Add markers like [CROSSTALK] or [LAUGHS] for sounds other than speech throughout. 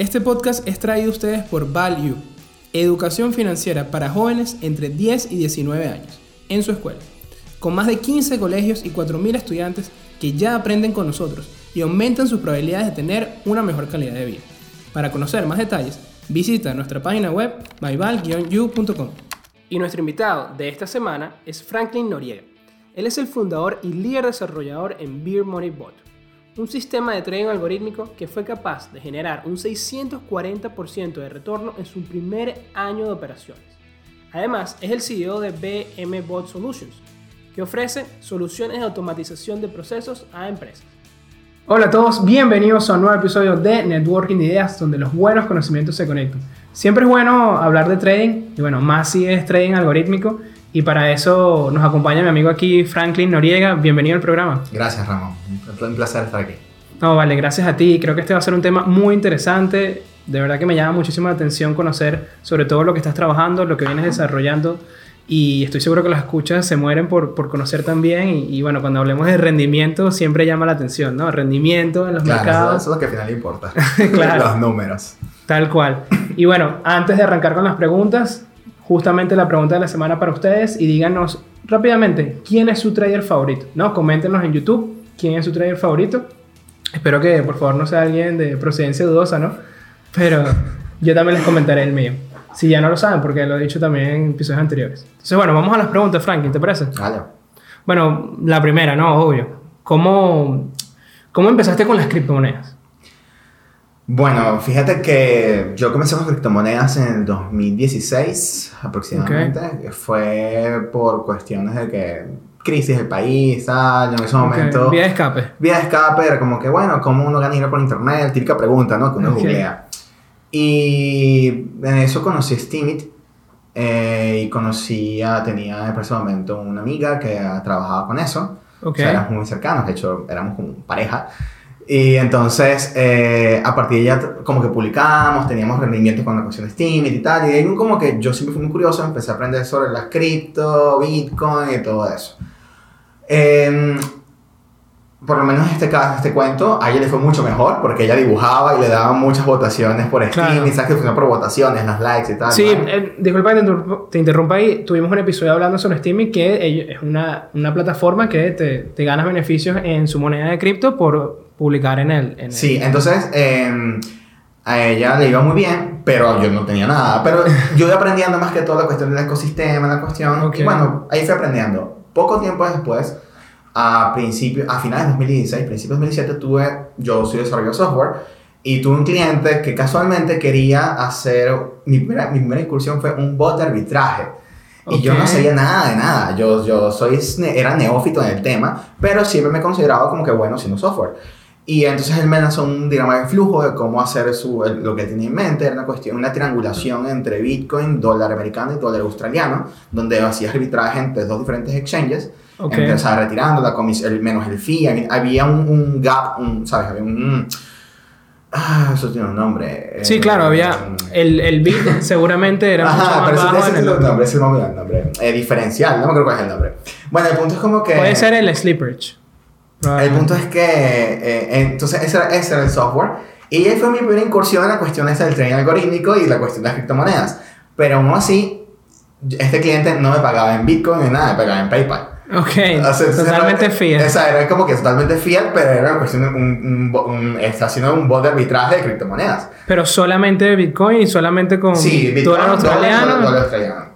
Este podcast es traído a ustedes por Value, educación financiera para jóvenes entre 10 y 19 años, en su escuela, con más de 15 colegios y 4.000 estudiantes que ya aprenden con nosotros y aumentan sus probabilidades de tener una mejor calidad de vida. Para conocer más detalles, visita nuestra página web myval-u.com. Y nuestro invitado de esta semana es Franklin Noriega. Él es el fundador y líder desarrollador en Beer Money Bot, un sistema de trading algorítmico que fue capaz de generar un 640% de retorno en su primer año de operaciones. Además, es el CEO de BM Bot Solutions, que ofrece soluciones de automatización de procesos a empresas. Hola a todos, bienvenidos a un nuevo episodio de Networking de Ideas, donde los buenos conocimientos se conectan. Siempre es bueno hablar de trading, y bueno, más si es trading algorítmico, y para eso nos acompaña mi amigo aquí, Franklin Noriega. Bienvenido al programa. Gracias, Ramón. Un placer estar aquí. No, vale, gracias a ti. Creo que este va a ser un tema muy interesante. De verdad que me llama muchísimo la atención conocer sobre todo lo que estás trabajando, lo que vienes desarrollando. Y estoy seguro que las escuchas se mueren por, por conocer también. Y, bueno, cuando hablemos de rendimiento, siempre llama la atención, ¿no? Rendimiento en los mercados. Eso es lo que al final importa. [LAUGHS] [LAUGHS] claro. Los números. Tal cual. Y bueno, antes de arrancar con las preguntas, justamente la pregunta de la semana para ustedes y díganos rápidamente quién es su trader favorito, ¿no? Coméntenos en YouTube quién es su trader favorito. Espero que por favor no sea alguien de procedencia dudosa, ¿no? Pero yo también les comentaré el mío. Si ya no lo saben, porque lo he dicho también en episodios anteriores. Entonces, bueno, vamos a las preguntas, Franklin, ¿te parece? Vale. Bueno, la primera, ¿no? Obvio. ¿Cómo, cómo empezaste con las criptomonedas? Bueno, fíjate que yo comencé con criptomonedas en el 2016 aproximadamente. Fue por cuestiones de que crisis del país, tal, en ese momento... Vía de escape. Vía de escape, era como que, bueno, ¿cómo uno gana dinero por internet? Típica pregunta, ¿no? Que uno googlea. Y en eso conocí a Steemit eh, y conocí a, tenía en ese momento una amiga que trabajaba con eso. O sea, éramos muy cercanos, de hecho, éramos como pareja. Y entonces, eh, a partir de ella, como que publicamos, teníamos rendimientos con la cuestión de Steam y tal. Y ahí como que yo siempre fui muy curioso, empecé a aprender sobre las cripto, Bitcoin y todo eso. Eh, por lo menos en este caso, este cuento, a ella le fue mucho mejor porque ella dibujaba y le daban muchas votaciones por Steam y sabes que funcionó por votaciones, las likes y tal. Sí, eh, disculpa que te, interrumpa ahí. Tuvimos un episodio hablando sobre Steam y que es una, una plataforma que te, te ganas beneficios en su moneda de cripto por publicar en él. Sí, entonces eh, a ella le iba muy bien, pero yo no tenía nada. Pero yo iba aprendiendo más que todo la cuestión del ecosistema, la cuestión. Y bueno, ahí fui aprendiendo. Poco tiempo después a principios, a finales de 2016, principios de 2017, tuve, yo soy desarrollador de software, y tuve un cliente que casualmente quería hacer, mi primera, mi primera incursión fue un bot de arbitraje. Y yo no sabía nada de nada. Yo, yo soy, era neófito en el tema, pero siempre me consideraba como que bueno haciendo software. Y entonces él me lanzó un diagrama de flujo de cómo hacer su, lo que tenía en mente. Era una cuestión, una triangulación entre Bitcoin, dólar americano y dólar australiano, donde hacías arbitraje entre dos diferentes exchanges. Okay. Empezaba retirando la comisión, el, menos el fee. Había un, un gap, un, ¿sabes? Había un... Ah, eso tiene un nombre. Sí, claro, había. El, el bit seguramente era. Ajá, pero ese, es el nombre, ese es el nombre. Eh, diferencial, no me acuerdo cuál es el nombre. Bueno, el punto es como que. Puede ser el slipperage. El punto es que. Eh, entonces, ese era, ese era el software. Y ahí fue mi primera incursión en la cuestión esa del trading algorítmico y la cuestión de las criptomonedas. Pero aún así, este cliente no me pagaba en Bitcoin ni nada, me pagaba en PayPal. Ok, totalmente fiat. Esa era como que totalmente fiat, pero era una cuestión de un, un, está haciendo un bot de arbitraje de criptomonedas. Pero solamente de Bitcoin y solamente con sí, Bitcoin, dólar australiano. Dólar, australiano.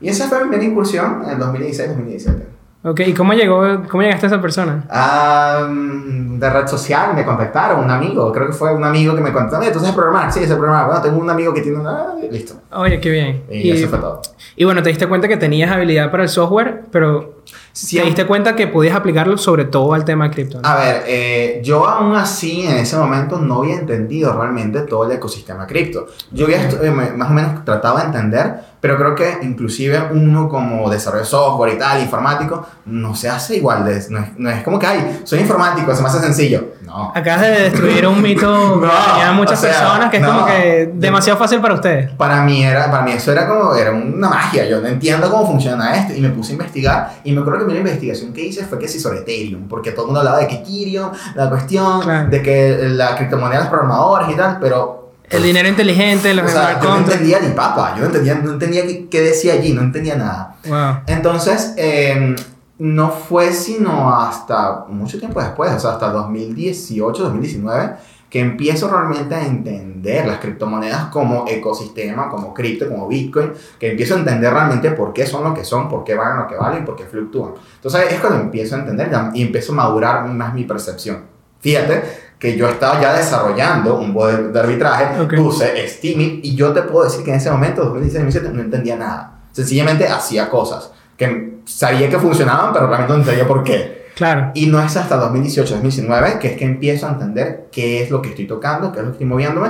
Y esa fue mi primera incursión en 2016-2017. Ok, ¿y cómo, llegó, cómo llegaste a esa persona? Um, de red social, me contactaron, un amigo, creo que fue un amigo que me contactó, entonces programar, sí, ese programar, bueno, tengo un amigo que tiene una... listo. Oye, qué bien. Y, y, eso fue todo. Y bueno, te diste cuenta que tenías habilidad para el software, pero te diste cuenta que podías aplicarlo sobre todo al tema cripto. A ver, eh, yo aún así en ese momento no había entendido realmente todo el ecosistema cripto. Yo había eh, más o menos tratado de entender, pero creo que inclusive uno como desarrollo de software y tal, informático, no se hace igual. De, no, es, no es como que, ay, soy informático, se me hace sencillo. No. Acabas de destruir un mito [LAUGHS] que tenía muchas o sea, personas, que es no, como que demasiado fácil para ustedes. Para mí, era, para mí eso era como, era una magia. Yo no entiendo cómo funciona esto. Y me puse a investigar y me acuerdo que la investigación que hice fue que sí sobre Ethereum, porque todo el mundo hablaba de que Ethereum, la cuestión, claro. de que la criptomoneda de los programadores y tal, pero El dinero inteligente, los o sea, yo no entendía ni papa, yo no entendía, no entendía qué, qué decía allí, no entendía nada. Wow. Entonces, eh, no fue sino hasta mucho tiempo después, o sea, hasta 2018, 2019, que empiezo realmente a entender las criptomonedas como ecosistema, como cripto, como Bitcoin, que empiezo a entender realmente por qué son lo que son, por qué valen lo que valen, por qué fluctúan. Entonces, es cuando empiezo a entender y empiezo a madurar más mi percepción. Fíjate que yo estaba ya desarrollando un modelo de arbitraje, Ok. puse Steemit y yo te puedo decir que en ese momento, 2016-2017, no entendía nada. Sencillamente hacía cosas que sabía que funcionaban, pero realmente no entendía por qué. Claro. Y no es hasta 2018-2019 que es que empiezo a entender qué es lo que estoy tocando, qué es lo que estoy moviéndome,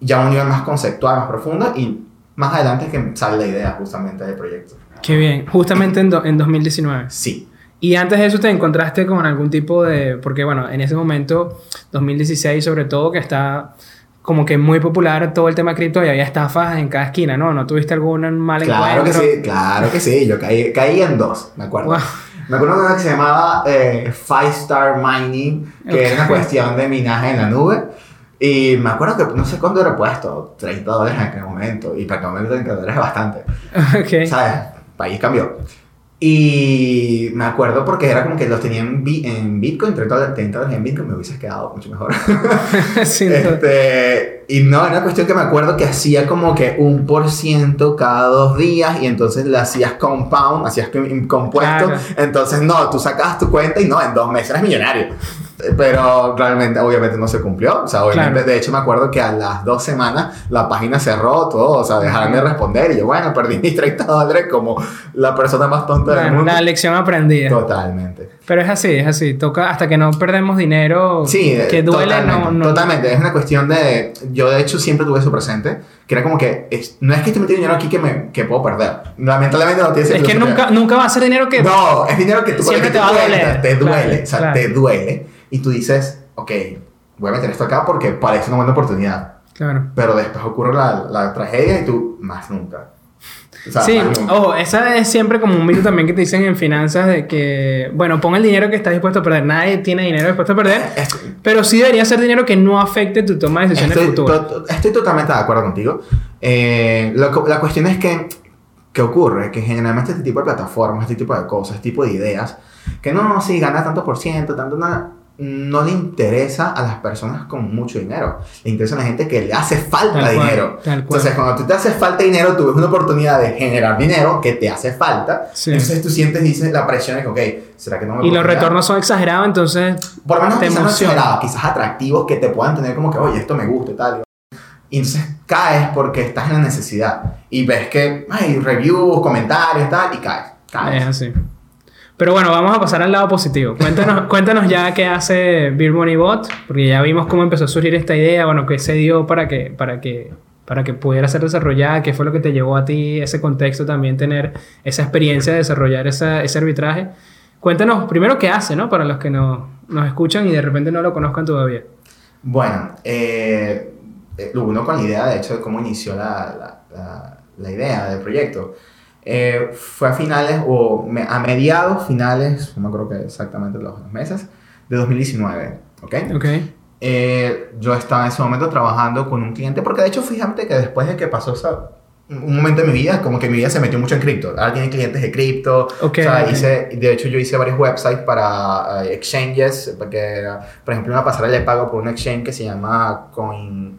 ya a un nivel más conceptual, más profundo y más adelante es que sale la idea justamente del proyecto. Qué bien. Justamente en, en 2019. Sí. Y antes de eso te encontraste con algún tipo de... Porque bueno, en ese momento, 2016 sobre todo, que está como que muy popular todo el tema cripto y había estafas en cada esquina, ¿no? ¿No tuviste algún mal Claro que encuentro? sí, claro que sí. Yo caí, caí en dos, me acuerdo. Wow. Me acuerdo de una que se llamaba eh, Five Star Mining, que era una Ok. cuestión de minaje en la nube. Y me acuerdo que no sé cuánto era puesto, 30 dólares en aquel momento. Y para aquel momento 30 dólares es bastante. [LAUGHS] ok. ¿Sabes? País cambió. Y me acuerdo porque era como que los tenía en, bi- en Bitcoin, 30 dólares 30 dólares en Bitcoin, me hubieses quedado mucho mejor. [LAUGHS] Este, y no, era una cuestión que me acuerdo que hacía como que un por ciento cada dos días y entonces le hacías compound, hacías com- compuesto. Claro. Entonces, no, tú sacabas tu cuenta y no, en dos meses eres millonario. Pero realmente, obviamente no se cumplió. O sea, obviamente, Claro. de hecho, me acuerdo que a las dos semanas la página cerró todo, o sea, dejaron de responder y yo, bueno, perdí mis 30 dólares como la persona más tonta del Bueno, mundo. la lección aprendida. Totalmente. Pero es así, es así. Toca hasta que no perdemos dinero. Sí, eh, que duele, totalmente, no, no. Totalmente, es una cuestión de... Yo de hecho siempre tuve eso presente, que era como que es- no es que estoy metiendo dinero aquí que, me, que puedo perder. Lamentablemente no tiene Es que nunca, nunca va a ser dinero que. No, es dinero que tú Siempre que te tú va a doler. Te duele, Claro, o sea, claro. te duele. Y tú dices, ok, voy a meter esto acá porque parece una buena oportunidad. Claro. Pero después ocurre la, la tragedia y tú, más nunca. O sea, Sí, ojo, esa es siempre como un mito también que te dicen en finanzas de que, bueno, pon el dinero que estás dispuesto a perder. Nadie tiene dinero dispuesto a perder, pero sí debería ser dinero que no afecte tu toma de decisiones Estoy, futuras. to- to- estoy totalmente de acuerdo contigo. Eh, la, co- la cuestión es que, ¿qué ocurre? Que generalmente este tipo de plataformas, este tipo de cosas, este tipo de ideas, que no, no, sí, gana tanto por ciento, tanto nada, no le interesa a las personas con mucho dinero. Le interesa a la gente que le hace falta Tal cual, dinero. tal cual. Entonces, cuando tú te hace falta dinero, tú ves una oportunidad de generar dinero que te hace falta. Sí. Entonces tú sientes, dices, la presión de que, ok, ¿será que no me Y los retornos son exagerados, entonces por lo menos te quizás no emociona. exagerado, quizás atractivos que te puedan tener como que, oye, esto me gusta y tal. Y entonces caes porque estás en la necesidad y ves que hay reviews, comentarios, tal, y caes. es caes. así. Pero bueno, vamos a pasar al lado positivo. Cuéntanos, [LAUGHS] cuéntanos ya qué hace Beer Money Bot, porque ya vimos cómo empezó a surgir esta idea, bueno, qué se dio para que, para que, para que pudiera ser desarrollada, qué fue lo que te llevó a ti, ese contexto también, tener esa experiencia de desarrollar esa, ese arbitraje. Cuéntanos primero qué hace, ¿no? Para los que no, nos escuchan y de repente no lo conozcan todavía. Bueno, eh, eh, uno con la idea, de hecho, de cómo inició la, la, la- la idea del proyecto, eh, fue a finales, o me- a mediados, finales, no me acuerdo que exactamente los, meses, de 2019, ¿ok? Ok. Eh, yo estaba en ese momento trabajando con un cliente, porque de hecho, fíjate que después de que pasó esa, un momento en mi vida, como que mi vida se metió mucho en cripto. Ahora tiene clientes de cripto. Ok, o sea, hice, de hecho, yo hice varios websites para eh, exchanges, porque, por ejemplo, una pasarela de pago por un exchange que se llama Coin,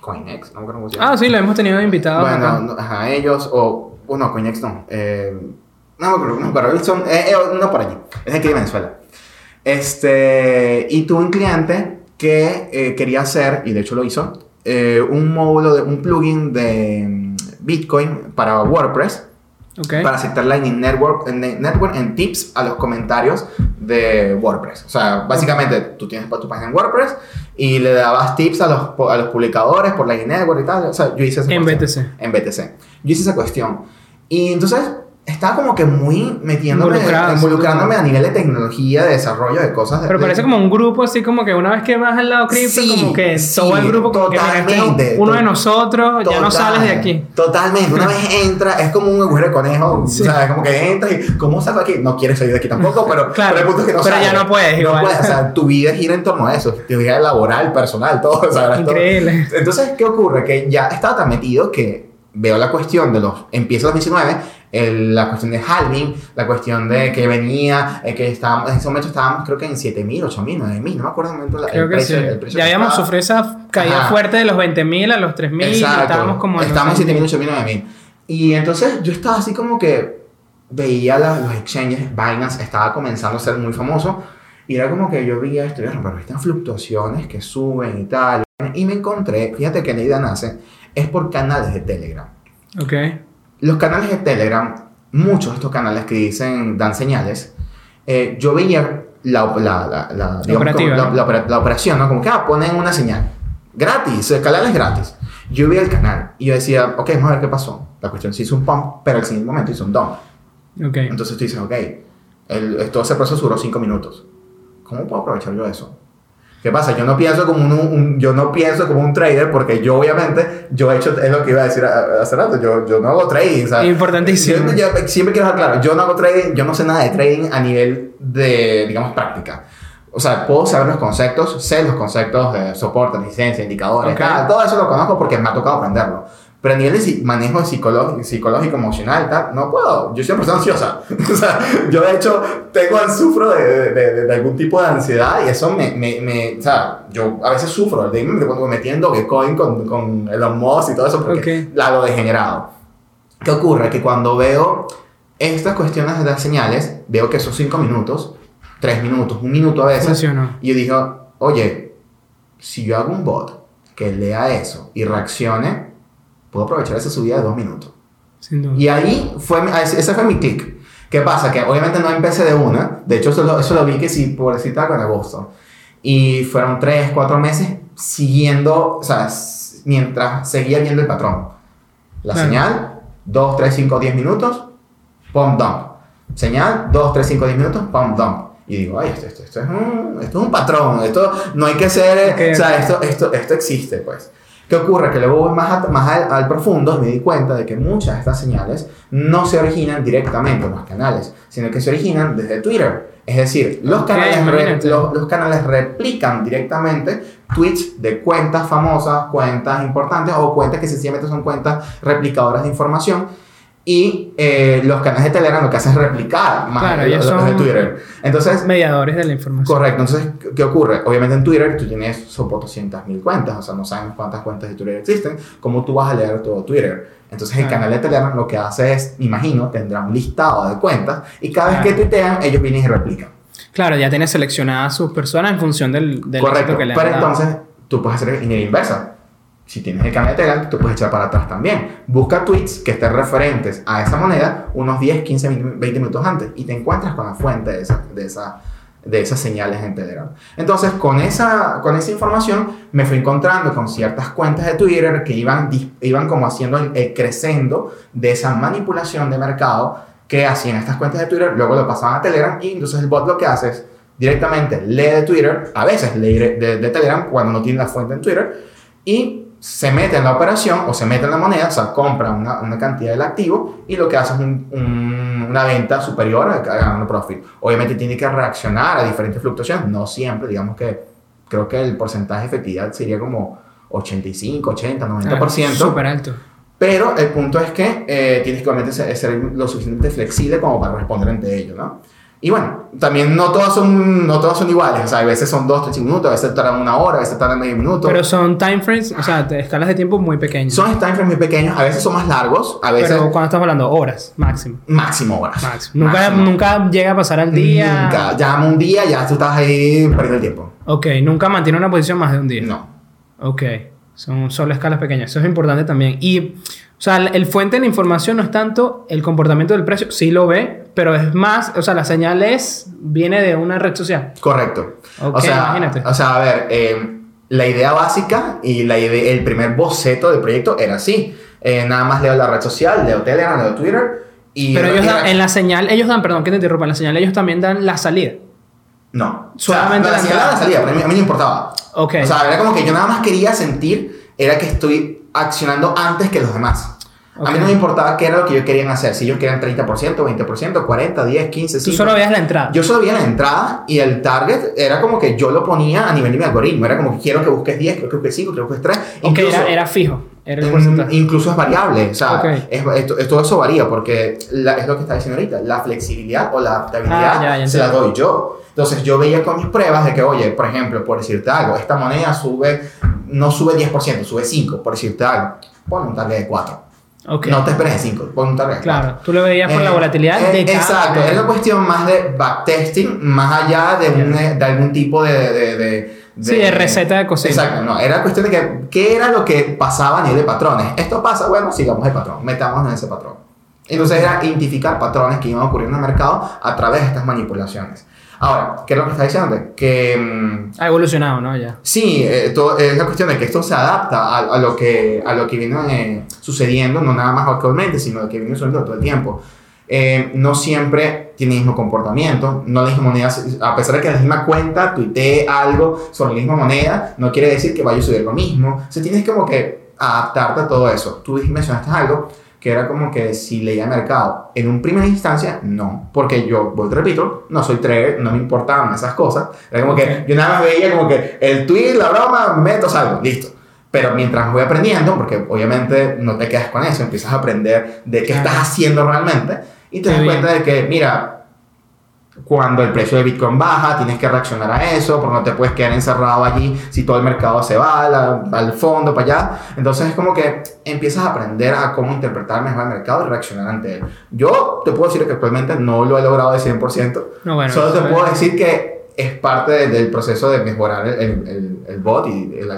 CoinEx, no me acuerdo cómo se llama. Ah, sí, lo hemos tenido invitado Bueno, acá. ajá, ellos, o, bueno, CoinEx no, eh, no acuerdo, no me acuerdo, son, eh, eh, no por allí, es aquí de Venezuela. Este, y tuve un cliente que eh, quería hacer, y de hecho lo hizo, eh, un módulo, de, un plugin de mm, Bitcoin para WordPress, Ok. para aceptar Lightning Network, en, Network en tips a los comentarios de WordPress. O sea, básicamente tú tienes tu página en WordPress y le dabas tips a los, a los publicadores por Lightning Network y tal. O sea, yo hice esa En cuestión. BTC. En BTC. Yo hice esa cuestión. Y entonces estaba como que muy metiéndome, involucrándome a nivel de tecnología, de desarrollo de cosas. de- Pero de- parece como un grupo así como que una vez que vas al lado cripto, Sí, como que sí, todo el grupo como que mira, este totalmente, uno de nosotros, ya no Total, sales de aquí. Totalmente. Una vez entra, es como un agujero de conejo. Sí. O sea, es como que entras y, ¿cómo salgo aquí? No quieres salir de aquí tampoco, pero, [LAUGHS] Claro, pero el punto es que no pero ya sales. no puedes No igual. puedes. O sea, tu vida gira en torno a eso. Tu vida laboral, personal, todo. [LAUGHS] O sea, todo. Increíble. Entonces, ¿qué ocurre? Que ya estaba tan metido que veo la cuestión de los. Empieza los 19, el- la cuestión de halving, la cuestión de que venía, eh, que estábamos, en ese momento estábamos, creo que en 7000, 8000, 9000, no me acuerdo el momento. Creo el que precio, sí. el precio Ya habíamos estaba. sufrido esa caída Ajá. fuerte de los 20.000 a los 3.000 y Exacto. estábamos como en Estábamos en 7000, 8000, 9000. Y entonces yo estaba así como que veía la- los exchanges, Binance estaba comenzando a ser muy famoso. Y era como que yo veía esto, pero estas fluctuaciones que suben y tal. Y me encontré, fíjate que la idea nace, es por canales de Telegram. Ok. Los canales de Telegram, muchos de estos canales que dicen, dan señales, eh, yo veía la, la, la, digamos, como ¿no? la opera- la operación, ¿no? Como que ah, ponen una señal. Gratis, el canal es gratis. Yo vi el canal y yo decía, ok, vamos a ver qué pasó. La cuestión se hizo un pump, pero al siguiente momento hizo un dump. Ok. Entonces tú dices, ok, el, todo ese proceso duró 5 minutos. ¿Cómo puedo aprovechar yo eso? ¿Qué pasa? Yo no pienso como un, un- yo no pienso como un trader porque yo obviamente, yo he hecho, es lo que iba a decir hace rato, yo, yo no hago trading. o sea, Importantísimo. yo- yo siempre quiero dejar claro, yo no hago trading, yo no sé nada de trading a nivel de, digamos, práctica. O sea, puedo saber los conceptos, sé los conceptos de soporte, licencia, indicadores, Ok. tal, todo eso lo conozco porque me ha tocado aprenderlo. Pero a nivel de manejo psicológico, psicológico, emocional, tal, no puedo. Yo soy una persona ansiosa. [LAUGHS] o sea, yo de hecho tengo, sufro de, de, de- de algún tipo de ansiedad y eso me, me, me o sea, yo a veces sufro de cuando me metí en Dogecoin con, con Elon Musk y todo eso porque Ok. la lo degenerado. ¿Qué ocurre? Que cuando veo estas cuestiones de las señales, veo que son 5 minutos, 3 minutos, un minuto a veces. Funcionó. Y yo dije, oye, si yo hago un bot que lea eso y reaccione, puedo aprovechar esa subida de 2 minutos. Sin duda. Y ahí fue, mi- ese fue mi click. ¿Qué pasa? Que obviamente no empecé de una. De hecho, eso lo, eso lo vi que sí, por cita con agosto. Y fueron 3, 4 meses siguiendo, o sea, mientras seguía viendo el patrón. La Claro. señal, 2, 3, 5, 10 minutos, pump dump. Señal, 2, 3, 5, 10 minutos, pump dump. Y digo, ay, esto, esto, esto, es un, esto es un patrón, esto no hay que ser, Ok, o sea, ok. esto, esto, esto existe, pues. ¿Qué ocurre? Que luego voy más, a- más al, al profundo y me di cuenta de que muchas de estas señales no se originan directamente en los canales, sino que se originan desde Twitter. Es decir, los, canales, re- los, los canales replican directamente tweets de cuentas famosas, cuentas importantes o cuentas que sencillamente son cuentas replicadoras de información. Y eh, los canales de Telegram lo que hacen es replicar más Claro, los, los de Twitter. Entonces, Mediadores de la información. Correcto, entonces, ¿qué ocurre? Obviamente en Twitter tú tienes sopo 200.000 cuentas, o sea, no sabemos cuántas cuentas de Twitter existen, ¿cómo tú vas a leer todo Twitter? Entonces el Claro. canal de Telegram lo que hace es, me imagino, tendrá un listado de cuentas y cada vez Claro. que tuitean, ellos vienen y replican. Claro, ya tienes seleccionadas sus personas en función del, del Correcto, que le han pero dado. entonces tú puedes hacer ingeniería inversa. Si tienes el canal de Telegram, tú puedes echar para atrás también. Busca tweets que estén referentes a esa moneda unos 10, 15, 20 minutos antes y te encuentras con la fuente de, esa, de, esa, de esas señales en Telegram. Entonces, con esa, con esa información me fui encontrando con ciertas cuentas de Twitter que iban, iban como haciendo el, el de esa manipulación de mercado que hacían estas cuentas de Twitter, luego lo pasaban a Telegram y entonces el bot lo que hace es directamente lee de Twitter, a veces lee de- de Telegram cuando no tiene la fuente en Twitter y se mete en la operación o se mete en la moneda, o sea, compra una, una cantidad del activo y lo que hace es un- un- una venta superior a ganando profit. Obviamente tiene que reaccionar a diferentes fluctuaciones, no siempre, digamos que creo que el porcentaje de efectividad sería como 85, 80, 90%. Súper alto. Pero el punto es que eh, tienes que obviamente ser, ser lo suficientemente flexible como para responder ante ello, ¿no? Y bueno, también no todas son, no todas son iguales. O sea, a veces son 2, 3 minutos, a veces tardan una hora, a veces tardan medio minuto. Pero son time frames, o sea, de escalas de tiempo muy pequeñas. son time frames muy pequeños, a veces son más largos, a veces Pero cuando estamos hablando horas, máximo. máximo horas. máximo. Nunca, Máximo. nunca llega a pasar al día. Nunca. Llama un día, ya tú estás ahí perdiendo el tiempo. Ok, nunca mantiene una posición más de un día. No. Ok, son solo escalas pequeñas. Eso es importante también. Y, o sea, el, el fuente de la información no es tanto el comportamiento del precio, sí lo ve, pero es más, o sea, la señal es, viene de una red social. Correcto. Ok, o, sea, imagínate. o sea, a ver, eh, la idea básica y la idea, el primer boceto del proyecto era así. Eh, nada más leo la red social, leo Telegram, leo Twitter Y Pero ellos dan, en la señal, ellos dan, perdón que te interrumpa, en la señal ellos también dan la salida. No. Solamente o sea, la la señal la salida, pero a mí, a mí no importaba. Ok. O sea, era como que yo nada más quería sentir, era que estoy accionando antes que los demás. A mí no me importaba qué era lo que ellos querían hacer. Si ellos querían 30%, 20%, 40, 10, 15, Tú 5. solo veías la entrada. Yo solo veía la entrada y el target era como que yo lo ponía a nivel de mi algoritmo. Era como que quiero que busques 10, quiero que busques 5, quiero que busques 3. Ok, era, era fijo. Era el porcentaje. Incluso es variable, o sea, Ok. es- esto- todo eso varía porque la- es lo que está diciendo ahorita, la flexibilidad o la adaptabilidad Ah, ya, ya se la doy yo. Entonces yo veía con mis pruebas de que, oye, por ejemplo, por decirte algo, esta moneda sube, no sube 10%, sube 5, por decirte algo, pon un target de 4. Ok. No te esperes de 5, pon un target de 4. Claro, tú lo veías por la Eh, volatilidad eh, de cada... Exacto, era una cuestión más de backtesting, más allá de, un, Ya. de algún tipo de, de, de- Sí, de receta de cocina. Exacto, no, era cuestión de que, qué era lo que pasaba a nivel de patrones. Esto pasa, bueno, sigamos el patrón, metamos en ese patrón. Entonces era identificar patrones que iban a ocurrir en el mercado a través de estas manipulaciones. Ahora, ¿qué es lo que está diciendo? Que mm, Ha evolucionado, ¿no? Ya. Sí, eh, todo- es la cuestión de que esto se adapta a, a lo, que, a lo que viene eh, sucediendo, no nada más actualmente, sino lo que viene sucediendo todo el tiempo. Eh, no siempre tiene el mismo comportamiento, no la misma moneda, a pesar de que la misma cuenta tuitee algo sobre la misma moneda, no quiere decir que vaya a subir lo mismo. O sea, tienes como que adaptarte a todo eso. Tú mencionaste algo que era como que si leía mercado. En un primera instancia, no, porque yo, vuelvo repito, no soy trader, no me importaban esas cosas. Era como que yo nada más veía como que el tweet, la broma, meto, salgo, listo. Pero mientras voy aprendiendo, porque obviamente no te quedas con eso, empiezas a aprender de qué estás haciendo realmente y te Qué das bien. cuenta de que, mira, cuando el precio de Bitcoin baja, tienes que reaccionar a eso, porque no te puedes quedar encerrado allí si todo el mercado se va al, al fondo, para allá. Entonces es como que empiezas a aprender a cómo interpretar mejor el mercado y reaccionar ante él. Yo te puedo decir que actualmente no lo he logrado de 100%, No, bueno. solo te puedo decir que es parte de- del proceso de mejorar el, el- el- el bot y el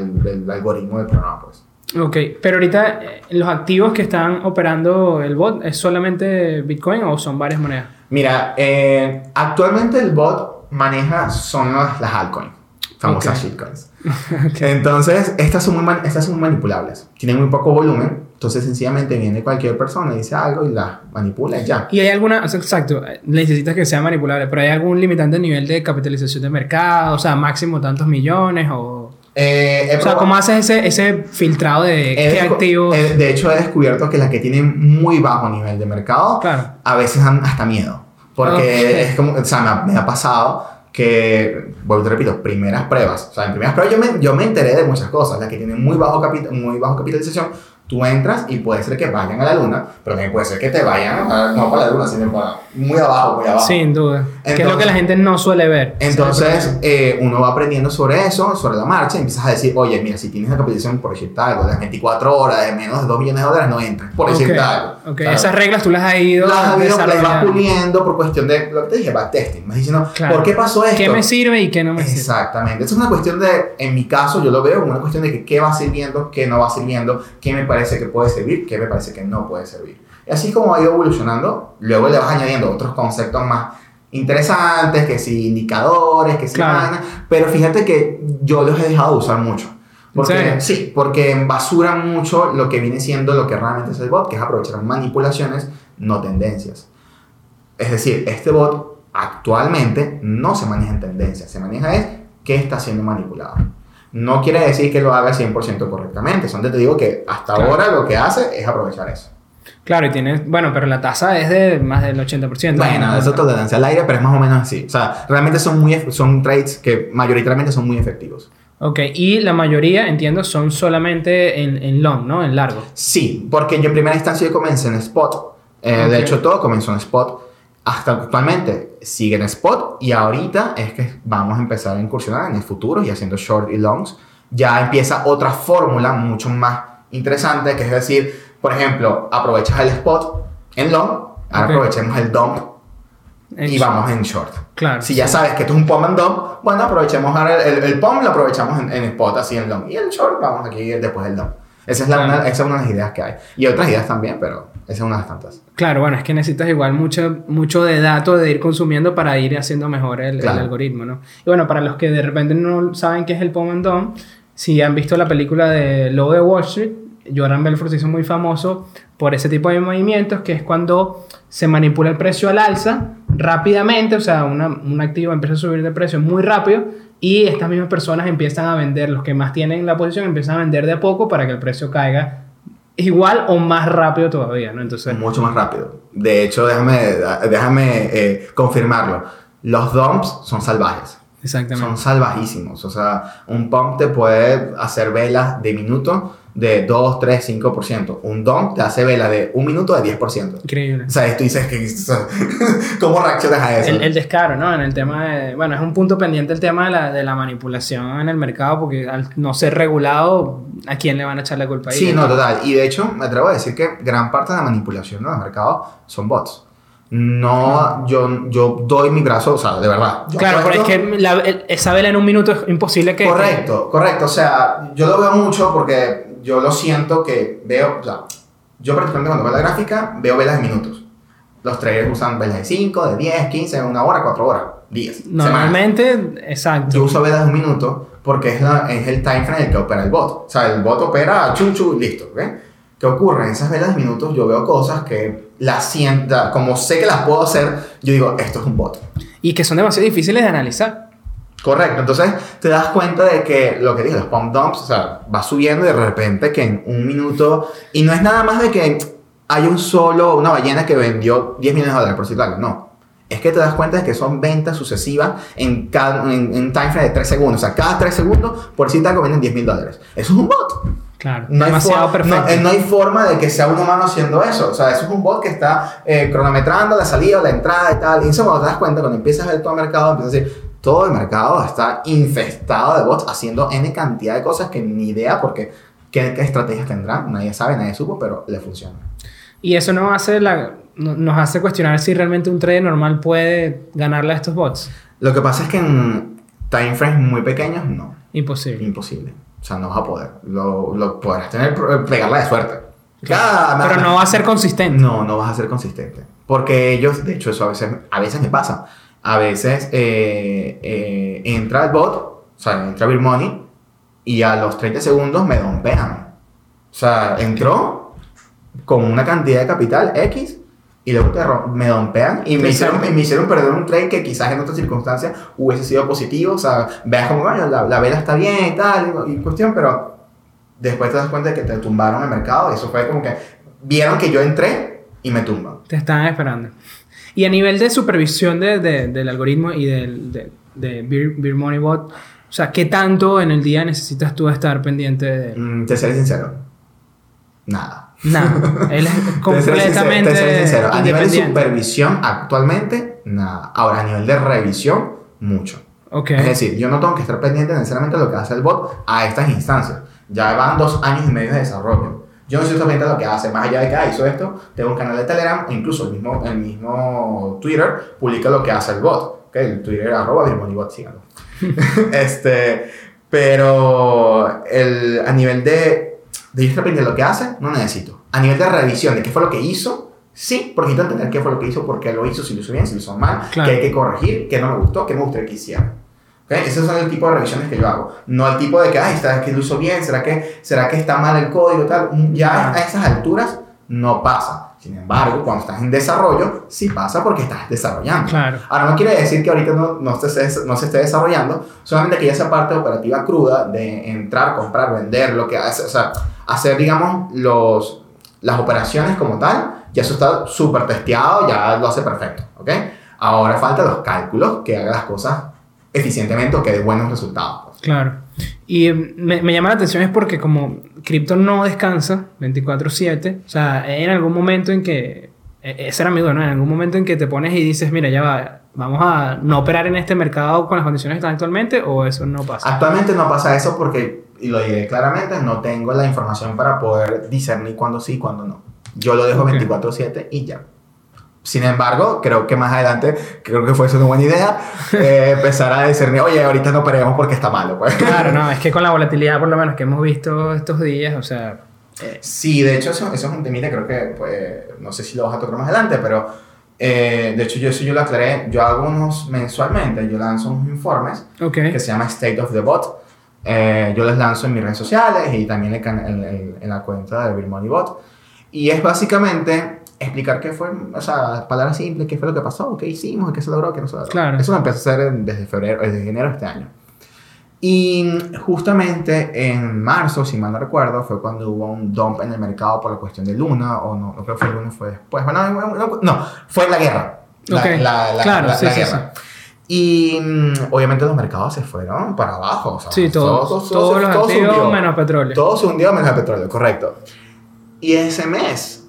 algoritmo del programa. Pues. Ok, pero ahorita eh, los activos que están operando el bot, ¿es solamente Bitcoin o son varias monedas? Mira, eh, actualmente el bot maneja son las, las altcoins, famosas shitcoins. [LAUGHS] Entonces, estas son, muy estas son muy manipulables, tienen muy poco volumen, entonces sencillamente viene cualquier persona, dice algo y la manipula y ya. Y hay alguna, o sea, exacto, necesitas que sea manipulable, pero hay algún limitante a nivel de capitalización de mercado, o sea, máximo tantos millones o... Eh, O sea, ¿cómo haces ese, ese filtrado de he qué activos? he- de hecho, he descubierto que las que tienen muy bajo nivel de mercado Claro. a veces dan hasta miedo. Porque Ok. es como, o sea, me ha, me ha pasado que, vuelvo te repito, primeras pruebas. O sea, en primeras pruebas yo me, yo me enteré de muchas cosas. Las que tienen muy bajo, capi- muy bajo capitalización, tú entras y puede ser que vayan a la luna, pero también puede ser que te vayan, a- no para la luna, sino para muy abajo, muy abajo. Sin duda. Que es lo Entonces- que la gente no suele ver. Entonces, eh, uno va aprendiendo sobre eso, sobre la marcha, y empiezas a decir, oye, mira, si tienes una capitalización, por decirte algo, de las 24 horas, de menos de 2 millones de dólares, no entras, por decirte Ok, algo. ok. ¿sabes? Esas reglas tú las has ido las has ido- las vas puliendo por cuestión de lo que te dije, backtesting. Vas diciendo, Claro. ¿por qué pasó esto? ¿Qué me sirve y qué no me sirve? Exactamente. Eso es una cuestión de, en mi caso, yo lo veo como una cuestión de que qué va sirviendo, qué no va sirviendo, qué me parece que puede servir, qué me parece que no puede servir. Y así como ha ido evolucionando, luego le vas añadiendo otros conceptos más interesantes, que si indicadores, que si Claro. pero fíjate que yo los he dejado de usar mucho. Porque, sí, porque basuran mucho lo que viene siendo lo que realmente es el bot, que es aprovechar manipulaciones, no tendencias. Es decir, este bot actualmente no se maneja en tendencias, se maneja es qué está siendo manipulado. No quiere decir que lo haga 100% correctamente, solamente te digo que hasta Claro. ahora lo que hace es aprovechar eso. Claro, y tienes, bueno, pero la tasa es de más del 80%. Bueno, eso es tolerancia al aire, pero es más o menos así. O sea, realmente son, muy, son trades que mayoritariamente son muy efectivos. Ok, y la mayoría, entiendo, son solamente en, en long, ¿no? En largo. Sí, porque yo en primera instancia yo comencé en spot. Eh, Ok. De hecho, todo comenzó en spot. Hasta actualmente sigue en spot y ahorita es que vamos a empezar a incursionar en el futuro y haciendo short y longs. Ya empieza otra fórmula mucho más interesante, que es decir, por ejemplo, aprovechas el spot en long, ahora Ok. aprovechemos el dump y En- vamos en short. Claro. Si ya sabes que esto es un pump and dump, bueno, aprovechemos ahora el, el, el pump, lo aprovechamos en, en spot, así en long. Y el short, vamos aquí después del dump. Esa es, la, Claro. una, esa es una de las ideas que hay. Y otras ideas también, pero esa es una de las tantas. Claro, bueno, es que necesitas igual mucho, mucho de datos de ir consumiendo para ir haciendo mejor el, el Claro. algoritmo, ¿no? Y bueno, para los que de repente no saben qué es el Pump and Dump, si han visto la película de Lobo de Wall Street, Jordan Belfort se hizo muy famoso por ese tipo de movimientos, que es cuando se manipula el precio al alza rápidamente, o sea, una, un activo empieza a subir de precio muy rápido y estas mismas personas empiezan a vender, los que más tienen la posición empiezan a vender de a poco para que el precio caiga igual o más rápido todavía, ¿no? Entonces... Mucho más rápido. De hecho, déjame, déjame eh, confirmarlo. Los dumps son salvajes. Exactamente. Son salvajísimos. O sea, un pump te puede hacer velas de minuto de 2, 3, 5%. Un DOM te hace vela de un minuto de 10%. Increíble. O sea, tú dices que... [LAUGHS] ¿Cómo reaccionas a eso? El, descaro, ¿no? En el tema de... Bueno, es un punto pendiente el tema de la, de la manipulación en el mercado porque al no ser regulado, ¿a quién le van a echar la culpa ahí? Sí, no, total. Y de hecho, me atrevo a decir que gran parte de la manipulación de los mercados son bots. No, yo, yo doy mi brazo, o sea, de verdad. Claro, pero es que esa vela en un minuto es imposible que... Correcto, correcto. O sea, yo lo veo mucho porque yo lo siento que veo, o sea, yo particularmente cuando veo la gráfica, veo velas de minutos. Los traders usan velas de 5, de 10, 15, una hora, 4 horas, 10. Normalmente, exacto. Yo uso velas de un minuto porque es, la, es el time frame en el que opera el bot. O sea, el bot opera chum chum, listo, ¿ok? ¿Qué ocurre? En esas velas de minutos yo veo cosas que las sienta, como sé que las puedo hacer, yo digo, esto es un bot. Y que son demasiado difíciles de analizar. Correcto, entonces te das cuenta de que lo que dije, los pump dumps, o sea, va subiendo y de repente que en un minuto, y no es nada más de que hay un solo, una ballena que vendió 10 millones de dólares, por algo, no. Es que te das cuenta de que son ventas sucesivas en, cada, en, en time frame de 3 segundos. O sea, cada 3 segundos, por decirte algo, venden 10 mil dólares. Eso es un bot. Claro, no demasiado hay perfecto. No, no, hay forma de que sea un humano haciendo eso. O sea, eso es un bot que está eh, cronometrando la salida, la entrada y tal. Y eso cuando te das cuenta, cuando empiezas a ver todo el mercado, empiezas a decir, todo el mercado está infestado de bots haciendo N cantidad de cosas que ni idea porque qué, estrategias tendrán, nadie sabe, nadie supo, pero le funciona. Y eso nos hace, la, nos hace cuestionar si realmente un trader normal puede ganarle a estos bots. Lo que pasa es que en time frames muy pequeños, no. Imposible. Imposible. O sea, no vas a poder. Lo, lo podrás tener, pegarla de suerte. pero no va a ser consistente. No, no vas a ser consistente. Porque ellos, de hecho, eso a veces, a veces me pasa a veces eh, eh, entra el bot, o sea, entra Bill Money y a los 30 segundos me dompean. O sea, entró con una cantidad de capital X y luego me dompean y me hicieron, me hicieron perder un trade que quizás en otras circunstancias hubiese sido positivo. O sea, veas como, bueno, la, la, vela está bien y tal, y, cuestión, pero después te das cuenta de que te tumbaron el mercado y eso fue como que vieron que yo entré y me tumban. Te estaban esperando. Y a nivel de supervisión de, de, del algoritmo y del, de, de Beer, Money Bot, o sea, ¿qué tanto en el día necesitas tú estar pendiente de...? Mm, te seré sincero. Nada. Nada. [LAUGHS] Él es completamente. Te seré sincero. A nivel de supervisión, actualmente, nada. Ahora, a nivel de revisión, mucho. Okay. Es decir, yo no tengo que estar pendiente necesariamente de lo que hace el bot a estas instancias. Ya van dos años y medio de desarrollo. Yo no sé exactamente lo que hace, más allá de que ah, hizo esto, tengo un canal de Telegram, o incluso el mismo, el mismo Twitter publica lo que hace el bot. ¿okay? El Twitter arroba Birmonibot, síganlo. [LAUGHS] este, pero el, a nivel de, de yo lo que hace, no necesito. A nivel de revisión de qué fue lo que hizo, sí, porque necesito entender qué fue lo que hizo, por qué lo hizo, si lo hizo bien, si lo hizo mal, qué hay que corregir, qué no me gustó, qué me gustaría que hiciera. ¿Okay? Esos son el tipo de revisiones que yo hago. No el tipo de que, ay, ¿será que lo hizo bien? ¿Será que, ¿Será que está mal el código? Tal? Ya a esas alturas no pasa. Sin embargo, cuando estás en desarrollo, sí pasa porque estás desarrollando. Claro. Ahora, no quiere decir que ahorita no, no, se, no se esté desarrollando, solamente que ya esa parte operativa cruda de entrar, comprar, vender, lo que hace, o sea, hacer, digamos, los, las operaciones como tal, ya eso está súper testeado, ya lo hace perfecto, ¿ok? Ahora falta los cálculos, que haga las cosas eficientemente o que dé buenos resultados. Pues. Claro. Y me, me, llama la atención es porque como cripto no descansa 24/7, o sea, en algún momento en que, e, ese era mi duda, ¿no? En algún momento en que te pones y dices, mira, ya va, vamos a no operar en este mercado con las condiciones que están actualmente, o eso no pasa. Actualmente no pasa eso porque, y lo diré claramente, no tengo la información para poder discernir cuándo sí y cuándo no. Yo lo dejo 24/7 y ya. Sin embargo, creo que más adelante, creo que fue eso una buena idea, [LAUGHS] eh, empezar a decirme, oye, ahorita no operemos porque está malo. Pues. Claro, no, [LAUGHS] es que con la volatilidad por lo menos que hemos visto estos días, o sea... Eh. Sí, de hecho eso, eso es un temita, creo que, pues, no sé si lo vas a tocar más adelante, pero eh, de hecho yo eso yo lo aclaré, yo hago unos mensualmente, yo lanzo unos informes okay. que se llama State of the Bot, Eh, yo les lanzo en mis redes sociales y también en, en, en la cuenta de Bill Money Bot. Y es básicamente explicar qué fue, o sea, palabras simples, qué fue lo que pasó, qué hicimos, qué se logró, qué no se logró. Claro. Eso lo empecé a hacer desde febrero, desde enero de este año. Y justamente en marzo, si mal no recuerdo, fue cuando hubo un dump en el mercado por la cuestión de Luna, o no, no creo que fue Luna, fue después. Bueno, no, no fue la guerra. La, la, la, claro, la, sí, la sí, guerra. Y mm, obviamente los mercados se fueron para abajo. O sea, Sí, todos, todo- todo- todos todo- los activos menos petróleo. Todo se hundió menos el petróleo, correcto. Y ese mes,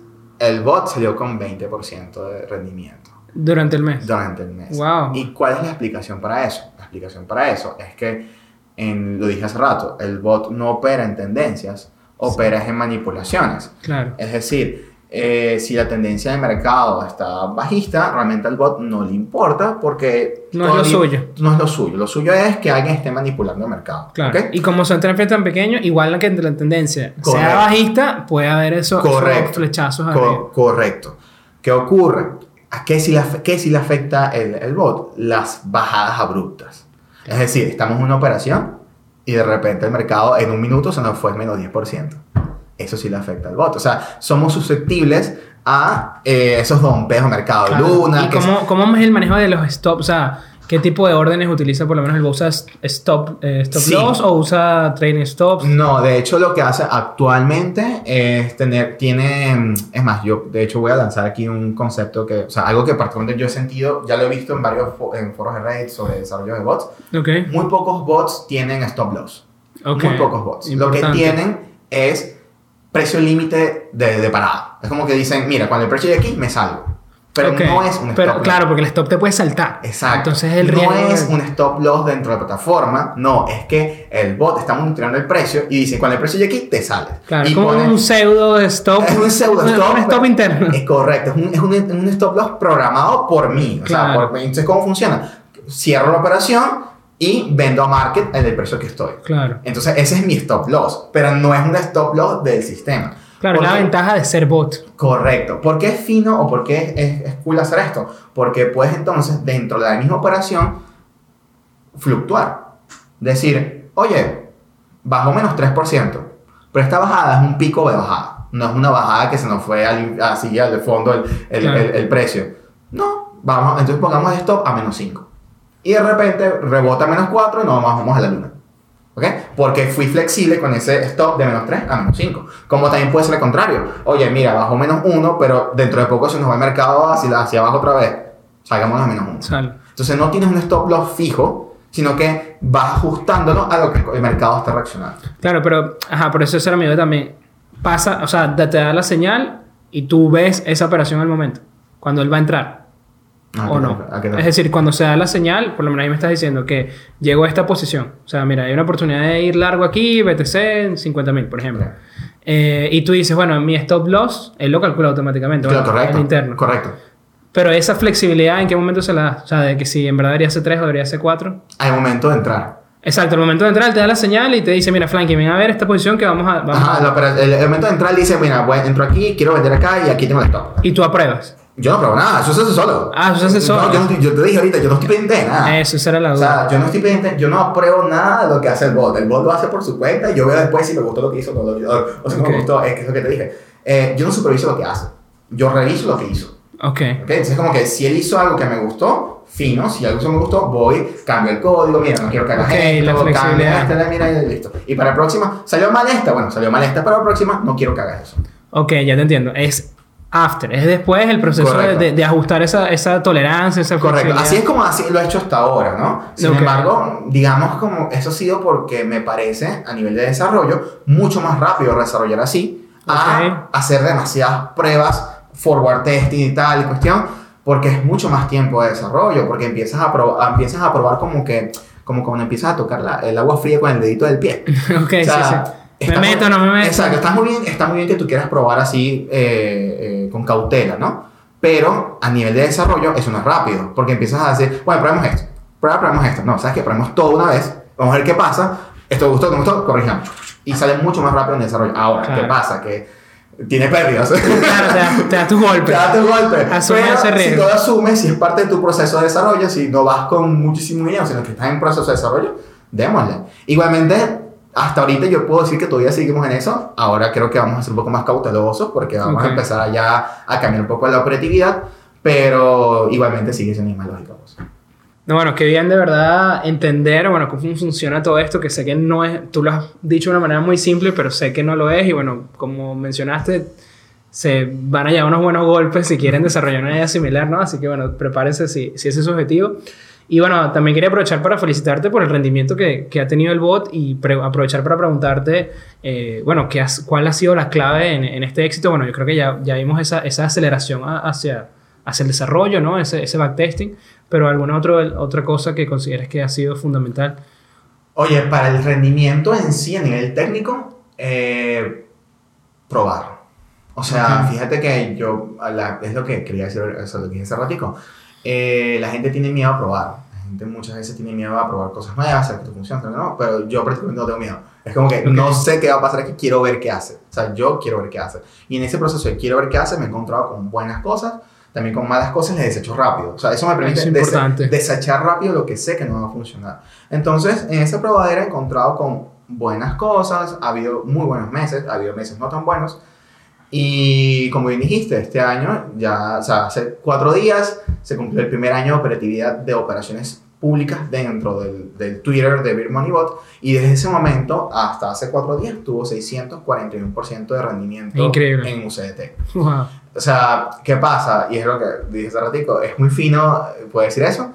el bot salió con 20% de rendimiento Durante el mes. durante el mes. Wow. ¿Y cuál es la explicación para eso? La explicación para eso es que, en, lo dije hace rato, el bot no opera en tendencias, opera en manipulaciones. Claro. Es decir, eh, si la tendencia de mercado está bajista, realmente al bot no le importa porque... No es lo suyo. No es lo suyo. Lo suyo es que alguien esté manipulando el mercado. Claro. ¿ok? Y como son transferencias tan pequeños, igual que entre la tendencia sea bajista, puede haber esos, flechazos Co- correcto. ¿Qué ocurre? ¿A qué si le, qué si le afecta el, el bot? Las bajadas abruptas. Es decir, estamos en una operación y de repente el mercado en un minuto se nos fue menos 10%. Eso sí le afecta al bot. O sea, somos susceptibles a eh, esos dompeos mercado. Claro. Luna, ¿Y cómo, cómo es el manejo de los stops? O sea, ¿qué tipo de órdenes utiliza por lo menos el bot? ¿Usa stop, eh, stop Sí. loss o usa trading stops? No, de hecho lo que hace actualmente es tener, tiene, es más, yo de hecho voy a lanzar aquí un concepto que, o sea, algo que particularmente yo he sentido, ya lo he visto en varios fo- en foros de Reddit sobre desarrollo de bots, Ok. muy pocos bots tienen stop loss. Muy pocos bots. Lo que tienen es precio límite de, de parada. Es como que dicen, mira, cuando el precio llegue aquí, me salgo. Pero Ok. no es un stop Pero loss. claro, porque el stop te puede saltar. Exacto. Entonces el riesgo. No es un stop loss dentro de la plataforma, no, es que el bot está monitoreando el precio y dice, cuando el precio llegue aquí, te sales. Claro, y como pone- un pseudo stop. es un pseudo [LAUGHS] stop. Un stop interno. Es correcto, es un, es un, un stop loss programado por mí. O sea, Claro. por- entonces, ¿cómo funciona? Cierro la operación y vendo a market en el precio que estoy. Claro. Entonces, ese es mi stop loss, pero no es un stop loss del sistema. Claro, es la Porque- ventaja de ser bot. Correcto. ¿Por qué es fino o por qué es, es, cool hacer esto? Porque puedes entonces, dentro de la misma operación, fluctuar. Decir, oye, bajó menos 3%, pero esta bajada es un pico de bajada. No es una bajada que se nos fue al- así al fondo el, el, Claro. el- el precio. No, vamos, entonces pongamos stop a menos 5. Y de repente rebota a menos 4 y nos vamos a la luna. ¿Ok? Porque fui flexible con ese stop de menos 3 a menos 5. Como también puede ser el contrario. Oye, mira, bajó menos 1, pero dentro de poco se nos va el mercado hacia, hacia abajo otra vez. Salgamos a menos 1. Sal. Entonces no tienes un stop loss fijo, sino que vas ajustándolo a lo que el mercado está reaccionando. Claro, pero, ajá, por eso ese era mi también. Pasa, o sea, te da la señal y tú ves esa operación al momento, cuando él va a entrar. ¿A o no. te- a qué te- Es decir, cuando se da la señal, por lo menos ahí me estás diciendo que llegó a esta posición. O sea, mira, hay una oportunidad de ir largo aquí, BTC en 50 mil, por ejemplo. Ok. Eh, y tú dices, bueno, mi stop loss, él lo calcula automáticamente. Claro, bueno, correcto. El interno. Correcto. Pero esa flexibilidad, ¿en qué momento se la da? O sea, de que si en verdad debería ser 3 o debería ser 4. Al momento de entrar. Exacto, el momento de entrar te da la señal y te dice, mira, Flanky, ven a ver esta posición que vamos a... Vamos Ajá, a-". la opera- el, el momento de entrar dice, mira, voy, entro aquí, quiero vender acá y aquí tengo el stop. Y tú apruebas. Yo no pruebo nada, eso se hace solo. Ah, eso se hace solo. No, yo, no yo te dije ahorita, yo no estoy pendiente de nada. Eso, esa era la O duda. sea, yo no estoy pendiente, yo no apruebo nada de lo que hace el bot. El bot lo hace por su cuenta y yo veo después si me gustó lo que hizo o no o si no Ok. me gustó, es que es lo que te dije. Eh, yo no superviso lo que hace, yo reviso lo que hizo. ok. ¿ok? Entonces es como que si él hizo algo que me gustó, fino, si algo que me gustó, voy, cambio el código, mira, no quiero que hagas Ok, esto, la flexibilidad. esta, mira, y listo. Y para la próxima, ¿salió mal esta? Bueno, salió mal esta, para la próxima no quiero que hagas eso. Ok, ya te entiendo. Es after, es después el proceso de, de- de ajustar esa, esa tolerancia, esa Correcto, así es como así lo he hecho hasta ahora, ¿no? Sin Ok. embargo, digamos como eso ha sido porque me parece a nivel de desarrollo mucho más rápido desarrollar así a Ok. hacer demasiadas pruebas, forward testing y tal y cuestión, porque es mucho más tiempo de desarrollo, porque empiezas a, pro- a- empiezas a probar como que como cuando empiezas a tocar la- el agua fría con el dedito del pie. [LAUGHS] ok, O sea, sí, sí. Me meto, muy- no me meto. Exacto, está muy bien, está muy bien que tú quieras probar así eh, eh, con cautela, ¿no? Pero a nivel de desarrollo eso no es rápido, porque empiezas a decir, bueno, probemos esto, prueba, probemos esto. No, ¿sabes qué? Probemos todo una vez, vamos a ver qué pasa, esto gustó, no gustó, corrijamos. Y sale mucho más rápido en desarrollo. Ahora, ¿qué Claro. pasa? Que tiene pérdidas. Claro, te da, te da tu [LAUGHS] golpe. Te da tu golpe. Asume Pero ese si riesgo. tú lo asumes, si es parte de tu proceso de desarrollo, si no vas con muchísimo dinero, sino que estás en proceso de desarrollo, démosle. Igualmente, hasta ahorita yo puedo decir que todavía seguimos en eso. Ahora creo que vamos a ser un poco más cautelosos porque vamos a empezar ya a cambiar un poco la operatividad, pero igualmente sigue siendo más lógica. Pues. No, bueno, qué bien de verdad entender, bueno, cómo funciona todo esto, que sé que no es, tú lo has dicho de una manera muy simple, pero sé que no lo es y bueno, como mencionaste, se van a llevar unos buenos golpes si quieren desarrollar una idea similar, ¿no? Así que bueno, prepárense si, si ese es su objetivo. Y bueno, también quería aprovechar para felicitarte por el rendimiento que, que ha tenido el bot y aprovechar para preguntarte, eh, bueno, ¿qué ¿cuál ha sido la clave en, en, este éxito? Bueno, yo creo que ya, ya vimos esa, esa aceleración hacia, hacia el desarrollo, ¿no? Ese, ese backtesting, pero alguna otro, otra cosa que consideres que ha sido fundamental. Oye, para el rendimiento en sí, a nivel técnico, eh, probar. O sea, fíjate que yo, es lo que quería decir, eso lo que dije hace ratico. Eh, la gente tiene miedo a probar. Gente muchas veces tiene miedo a probar cosas nuevas, a que esto funcione, ¿no? Pero yo prácticamente no tengo miedo. Es como que no sé qué va a pasar, es que quiero ver qué hace. O sea, yo quiero ver qué hace. Y en ese proceso de quiero ver qué hace, me he encontrado con buenas cosas, también con malas cosas les desecho rápido. O sea, eso me permite desechar rápido lo que sé que no va a funcionar. Entonces, en esa probadera he encontrado con buenas cosas, ha habido muy buenos meses, ha habido meses no tan buenos, y como bien dijiste, este año, ya, o sea, hace cuatro días se cumplió el primer año de operatividad de operaciones públicas dentro del, del Twitter de BeerMoneyBot y desde ese momento hasta hace cuatro días tuvo 641% de rendimiento en UCDT. O sea, ¿qué pasa? Y es lo que dije hace ratico, es muy fino, puede decir eso,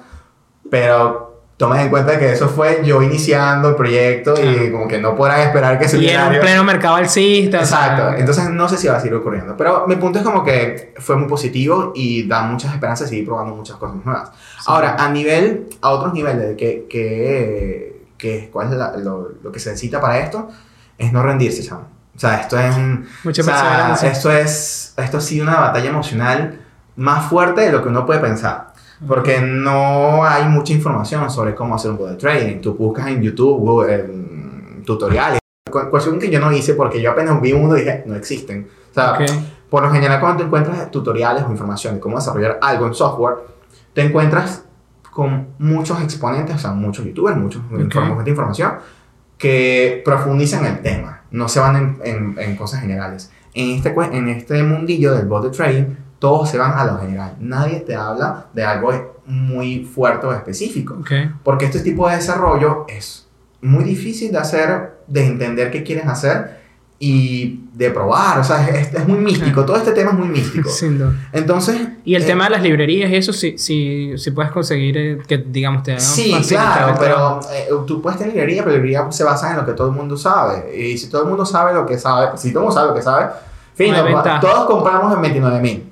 pero tomen en cuenta que eso fue yo iniciando el proyecto y como que no podrán esperar que se Y en pleno mercado alcista. Exacto. Entonces no sé si va a seguir ocurriendo. Pero mi punto es como que fue muy positivo y da muchas esperanzas de seguir probando muchas cosas nuevas. Ahora, a nivel, a otros niveles, que, que, que ¿cuál es lo, lo, que se necesita para esto? Es no rendirse, chaval. O sea, esto es... Mucha o sea, esto es... Esto ha sido una batalla emocional más fuerte de lo que uno puede pensar. Porque no hay mucha información sobre cómo hacer un bot de trading. Tú buscas en YouTube Google, tutoriales. Cuestión que yo no hice porque yo apenas vi uno y dije, no existen. O sea, por lo general cuando te encuentras tutoriales o información de cómo desarrollar algo en software, te encuentras con muchos exponentes, o sea, muchos youtubers, muchos okay. de información que profundizan el tema, no se van en, en, en cosas generales. En este, en este mundillo del bot de trading, todos se van a lo general. Nadie te habla de algo muy fuerte o específico. Porque este tipo de desarrollo es muy difícil de hacer, de entender qué quieren hacer y de probar. O sea, es, es muy místico. Todo este tema es muy místico. [LAUGHS] Entonces. Y el eh, tema de las librerías y eso, sí, sí, sí puedes conseguir eh, que, digamos, te hagan Sí, claro, pero eh, tú puedes tener librería, pero la librería se basa en lo que todo el mundo sabe. Y si todo el mundo sabe lo que sabe, si todo el mundo sabe lo que sabe, fin, todos compramos en 29 mil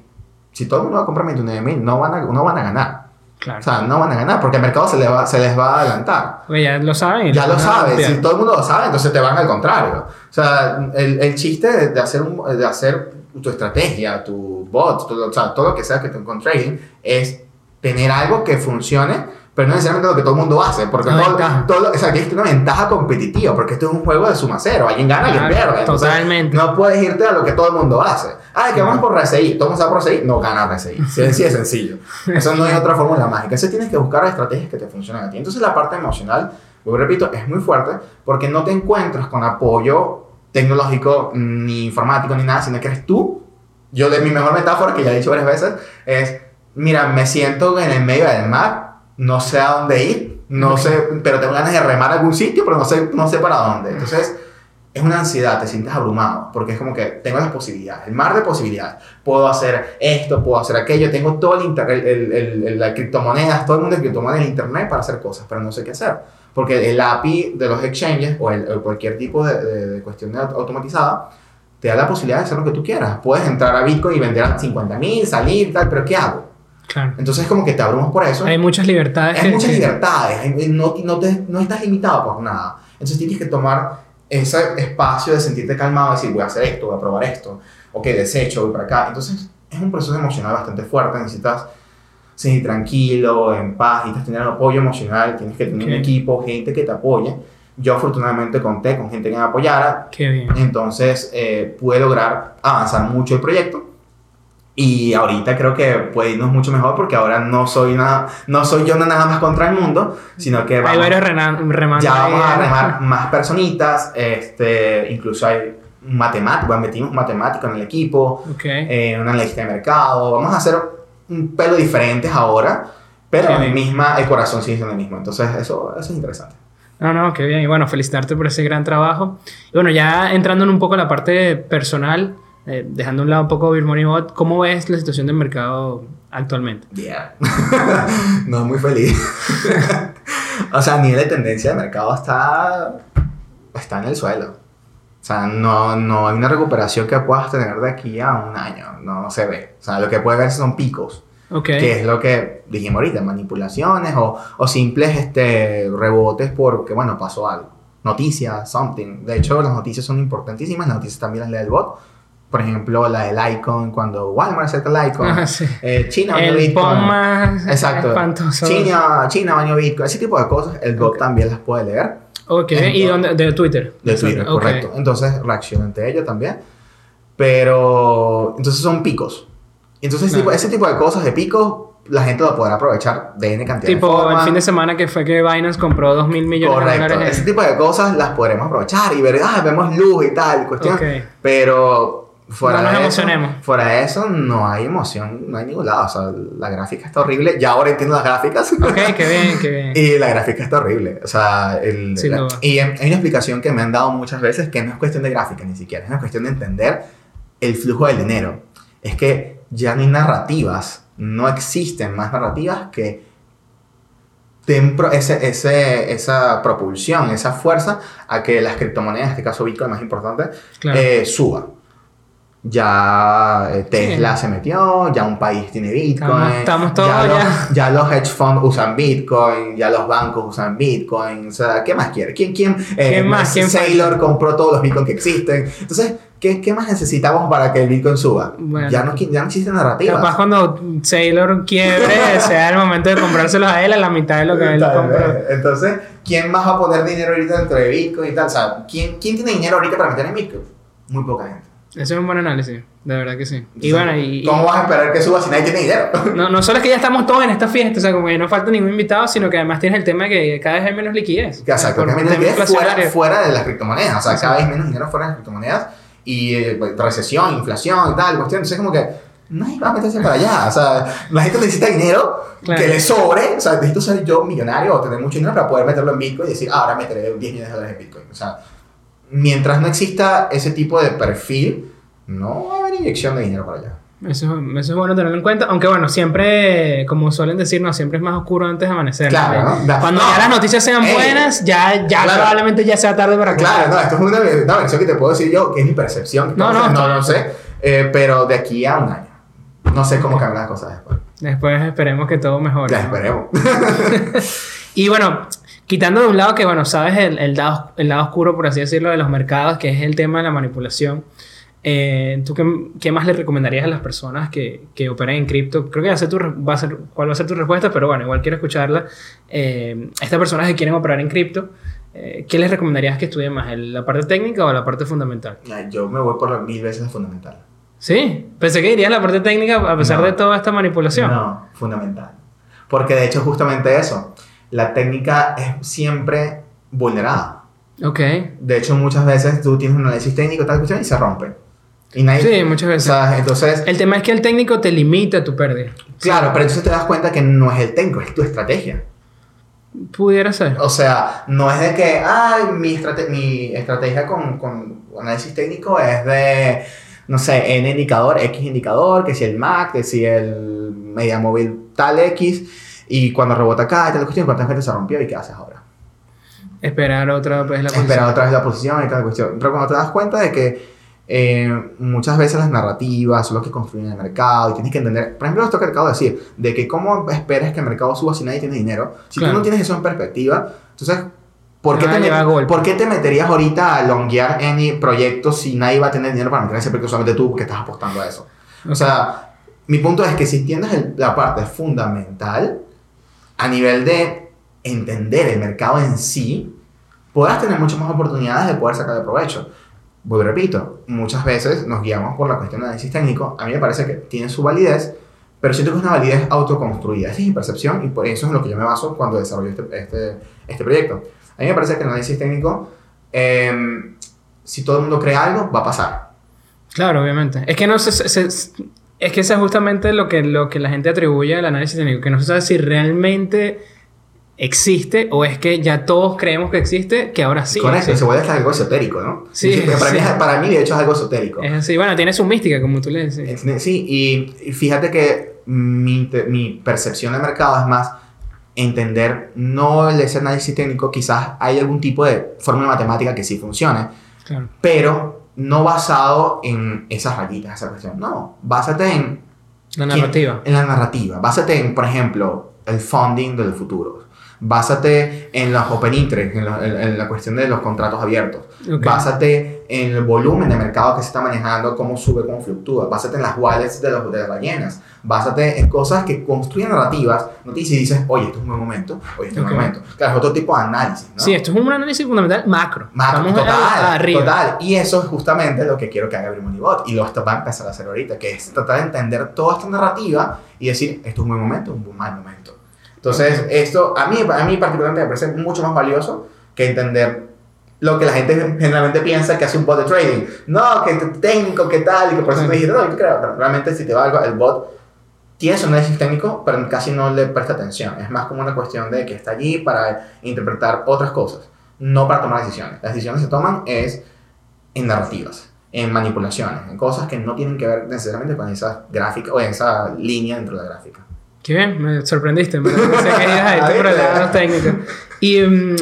si todo el mundo va a comprar 29 mil, no, van a, no van a ganar. Claro. O sea, no van a ganar porque el mercado se les va, se les va a adelantar. Oye, ya lo saben. Ya lo saben. Si todo el mundo lo sabe, entonces te van al contrario. O sea, el, el chiste de, hacer un, de hacer tu estrategia, tu bot, o sea, todo lo que sea que te con trading, es tener algo que funcione pero no necesariamente lo que todo el mundo hace, porque todo, todo, o sea, tienes una ventaja competitiva, porque esto es un juego de suma cero, alguien gana, alguien pierde. Totalmente. No puedes irte a lo que todo el mundo hace. Ah, que vamos por RSI, todo el mundo por RSI, no gana RSI. [LAUGHS] Sí, es sencillo. Eso no es otra fórmula mágica. Eso tienes que buscar estrategias que te funcionen a ti. Entonces la parte emocional, vuelvo repito, es muy fuerte, porque no te encuentras con apoyo tecnológico, ni informático, ni nada, sino que eres tú. Yo de mi mejor metáfora, que ya he dicho varias veces, es, mira, me siento en el medio del mar no sé a dónde ir, no sé, pero tengo ganas de remar a algún sitio, pero no sé, no sé para dónde. Entonces, es una ansiedad, te sientes abrumado, porque es como que tengo las posibilidades, el mar de posibilidades. Puedo hacer esto, puedo hacer aquello, tengo todo el, el, el, las criptomonedas, todo el mundo de criptomonedas en internet para hacer cosas, pero no sé qué hacer. Porque el API de los exchanges o, cualquier tipo de, de, cuestión automatizada te da la posibilidad de hacer lo que tú quieras. Puedes entrar a Bitcoin y vender a 50 mil, salir, tal, pero ¿qué hago? Claro. Entonces, como que te abrumas por eso. Hay muchas libertades. Hay muchas libertades. no, no, te, no estás limitado por nada. Entonces, tienes que tomar ese espacio de sentirte calmado, decir, voy a hacer esto, voy a probar esto, ok, desecho, voy para acá. Entonces, es un proceso emocional bastante fuerte. Necesitas sentir tranquilo, en paz, necesitas tener apoyo emocional, tienes que tener un equipo, gente que te apoye. Yo afortunadamente conté con gente que me apoyara. Qué bien. Entonces, eh, pude lograr avanzar mucho el proyecto Y ahorita creo que puede irnos mucho mejor porque ahora no soy, una, no soy yo nada más contra el mundo, sino que hay varios remandos. Ya vamos a remar [LAUGHS] más personitas, este, incluso hay matemático, metimos matemático en el equipo, okay. eh, una analista de mercado, vamos a hacer un pelo diferentes ahora, pero el, misma, el corazón sigue siendo el mismo, entonces eso, eso es interesante. No, no, qué bien. Y bueno, felicitarte por ese gran trabajo. Y bueno, ya entrando en un poco la parte personal, eh, dejando a un lado un poco Bot, ¿cómo ves la situación del mercado actualmente? Yeah. [LAUGHS] no, muy feliz. [LAUGHS] o sea, a nivel de tendencia de mercado está, está en el suelo. O sea, no, no hay una recuperación que puedas tener de aquí a un año. No se ve. O sea, lo que puede verse son picos. Okay. Que es lo que dijimos ahorita, manipulaciones o, o simples este, rebotes porque, bueno, pasó algo. Noticias, something. De hecho, las noticias son importantísimas. Las noticias también las lee el bot. Por ejemplo, la del icon, cuando Walmart acerca el icon. Ah, sí. eh, China bañó Bitcoin. Más Exacto. Espantoso. China, China bañó Bitcoin. Ese tipo de cosas, el bot también las puede leer. Ok, ¿y dónde? De Twitter. De Twitter, correcto. Entonces reacciona ante ello también. Pero, entonces son picos. Entonces, ese tipo de cosas de picos, la gente lo podrá aprovechar de N cantidad tipo, el fin de semana que fue que Binance compró 2 mil millones Correcto. de dólares. Ese tipo de cosas las podremos aprovechar y ver, ah, vemos luz y tal, cuestión. Okay. Pero fuera no nos de emocionemos. Eso, fuera de eso, no hay emoción, no hay ningún lado. O sea, la gráfica está horrible. Ya ahora entiendo las gráficas. Ok, qué [LAUGHS] bien, qué bien. y la gráfica está horrible. O sea, el, Sí, la- no. y hay una explicación que me han dado muchas veces que no es cuestión de gráfica ni siquiera, es una cuestión de entender el flujo del dinero. Es que ya no hay narrativas, no existen más narrativas que den pro- ese, ese, esa propulsión, esa fuerza a que las criptomonedas, en este caso Bitcoin más importante, Claro. eh, suba. Ya eh, Tesla se metió, ya un país tiene Bitcoin. Estamos- estamos todos ya, ya. Los, ya los hedge funds usan Bitcoin, ya los bancos usan Bitcoin. O sea, ¿qué más quiere? ¿Quién, quién, eh, ¿Quién más? ¿Quién Sailor compró todos los Bitcoin que existen. Entonces, ¿qué, qué más necesitamos para que el Bitcoin suba? Bueno. ya, no, ya no existen narrativas. Capaz cuando Sailor quiebre [LAUGHS] sea el momento de comprárselos a él a la mitad de lo que él Tal compró. vez. Entonces, ¿quién más va a poner dinero ahorita dentro de Bitcoin y tal? O sea, ¿quién, quién tiene dinero ahorita para meter en Bitcoin? Muy poca gente. Eso es un buen análisis, de verdad que sí. Y bueno, y, ¿Cómo vas a esperar que suba si nadie tiene dinero? no, no solo es que ya estamos todos en esta fiesta, o sea, como que no falta ningún invitado, sino que además tienes el tema de que cada vez hay menos liquidez. Exacto, que el menos liquidez fuera, fuera de las criptomonedas. O sea, cada Exacto. vez menos dinero fuera de las criptomonedas. Y eh, recesión, inflación y tal, cuestión. Entonces, como que nadie va a meterse para allá. O sea, la gente necesita dinero Claro. que le sobre. O sea, necesito ser yo millonario o tener mucho dinero para poder meterlo en Bitcoin y decir, ah, ahora meteré 10 millones de dólares en Bitcoin. O sea, mientras no exista ese tipo de perfil, no va a haber inyección de dinero para allá. Eso, eso es bueno tenerlo en cuenta, aunque bueno, siempre, como suelen decir, no, siempre es más oscuro antes de amanecer. Claro, ¿no? ¿no? Cuando no. ya las noticias sean Ey. buenas, ya, ya Claro. probablemente ya sea tarde para Claro, no, esto es una, una versión que te puedo decir yo, que es mi percepción. No, no, no, no sé. eh, pero de aquí a un año. No sé cómo cambian las cosas después. Después esperemos que todo mejore. Ya esperemos. [LAUGHS] Y bueno, quitando de un lado que, bueno, sabes el, el, lado, el lado oscuro, por así decirlo, de los mercados, que es el tema de la manipulación. eh, ¿Tú qué, qué más le recomendarías a las personas que, que operen en cripto? Creo que va a ser tu, va a ser, cuál va a ser tu respuesta, pero bueno, igual quiero escucharla. Eh, estas personas que quieren operar en cripto, eh, ¿qué les recomendarías que estudien más? ¿el- ¿La parte técnica o la parte fundamental? Yo me voy por las mil veces fundamental. Sí, pensé que dirías la parte técnica a pesar No. de toda esta manipulación. No, fundamental. Porque de hecho, justamente eso. La técnica es siempre vulnerada. Ok. De hecho, muchas veces tú tienes un análisis técnico, tal cuestión, y se rompe. Y nadie. Sí, muchas o veces. sea, entonces. El tema es que el técnico te limita tu pérdida. Claro, pero entonces te das cuenta que no es el técnico, es tu estrategia. Pudiera ser. O sea, no es de que, ay, mi, estrate- mi estrategia con, con análisis técnico es de, no sé, N indicador, X indicador, que si el MAC, que si el media móvil tal X, y cuando rebota acá y tal cuestión, cuánta gente se rompió y qué haces ahora. Esperar otra vez la posición. Esperar otra vez la posición y tal cuestión. Pero cuando te das cuenta de que eh, muchas veces las narrativas son lo que construyen el mercado y tienes que entender, por ejemplo, esto que acabo de decir, de que cómo esperas que el mercado suba si nadie tiene dinero. Si Claro. tú no tienes eso en perspectiva, entonces, ¿por qué, te. ¿por qué te meterías ahorita a longuear any proyecto si nadie va a tener dinero para meter ese proyecto solamente tú porque estás apostando a eso? O sea, mi punto es que si entiendes el- la parte fundamental, a nivel de entender el mercado en sí, podrás tener muchas más oportunidades de poder sacarle provecho. Vuelvo y repito, muchas veces nos guiamos por la cuestión de análisis técnico. A mí me parece que tiene su validez, pero siento que es una validez autoconstruida. Esa es mi percepción y por eso es lo que yo me baso cuando desarrollo este, este, este proyecto. A mí me parece que el análisis técnico, em, si todo el mundo cree algo, va a pasar. Claro, obviamente. Es que no se, se, es que eso es justamente lo que, lo que la gente atribuye al análisis técnico, que no se sabe si realmente existe o es que ya todos creemos que existe, que ahora sí. Correcto, se vuelve hasta algo esotérico, ¿no? Sí. para, sí. Mí, para mí, de hecho, es algo esotérico. Es así, bueno, tiene su mística, como tú le decís. Sí, y fíjate que mi, mi percepción del mercado es más entender no el ese análisis técnico, quizás hay algún tipo de fórmula matemática que sí funcione, claro. pero no basado en esas rayitas, esa cuestión. No, básate en... La narrativa. En la narrativa. Básate en, por ejemplo, el funding del futuro. Básate en los open interest, en, lo, en, en la cuestión de los contratos abiertos. Okay. Básate en el volumen de mercado que se está manejando, cómo sube, cómo fluctúa. Básate en las wallets de, los, de las ballenas. Básate en cosas que construyen narrativas. No te dices, dices, oye, esto es un buen momento, oye, este es okay. un buen momento. Claro, es otro tipo de análisis. ¿no? Sí, esto es un análisis fundamental macro. Macro, Estamos total, arriba. total. Y eso es justamente lo que quiero que haga Brimonibot. Y lo va a empezar a hacer ahorita, que es tratar de entender toda esta narrativa y decir, esto es un buen momento, un mal momento. Entonces, esto a mí, a mí particularmente me parece mucho más valioso que entender lo que la gente generalmente piensa que hace un bot de trading. No, que técnico, que tal, y que por eso me dije, no, yo creo, realmente si te va algo, el bot tiene su análisis técnico, pero casi no le presta atención. Es más como una cuestión de que está allí para interpretar otras cosas, no para tomar decisiones. Las decisiones se toman es en narrativas, en manipulaciones, en cosas que no tienen que ver necesariamente con esa gráfica o esa línea dentro de la gráfica. Qué bien, me sorprendiste. Me pensé que ibas a por el lado técnico. Y, um,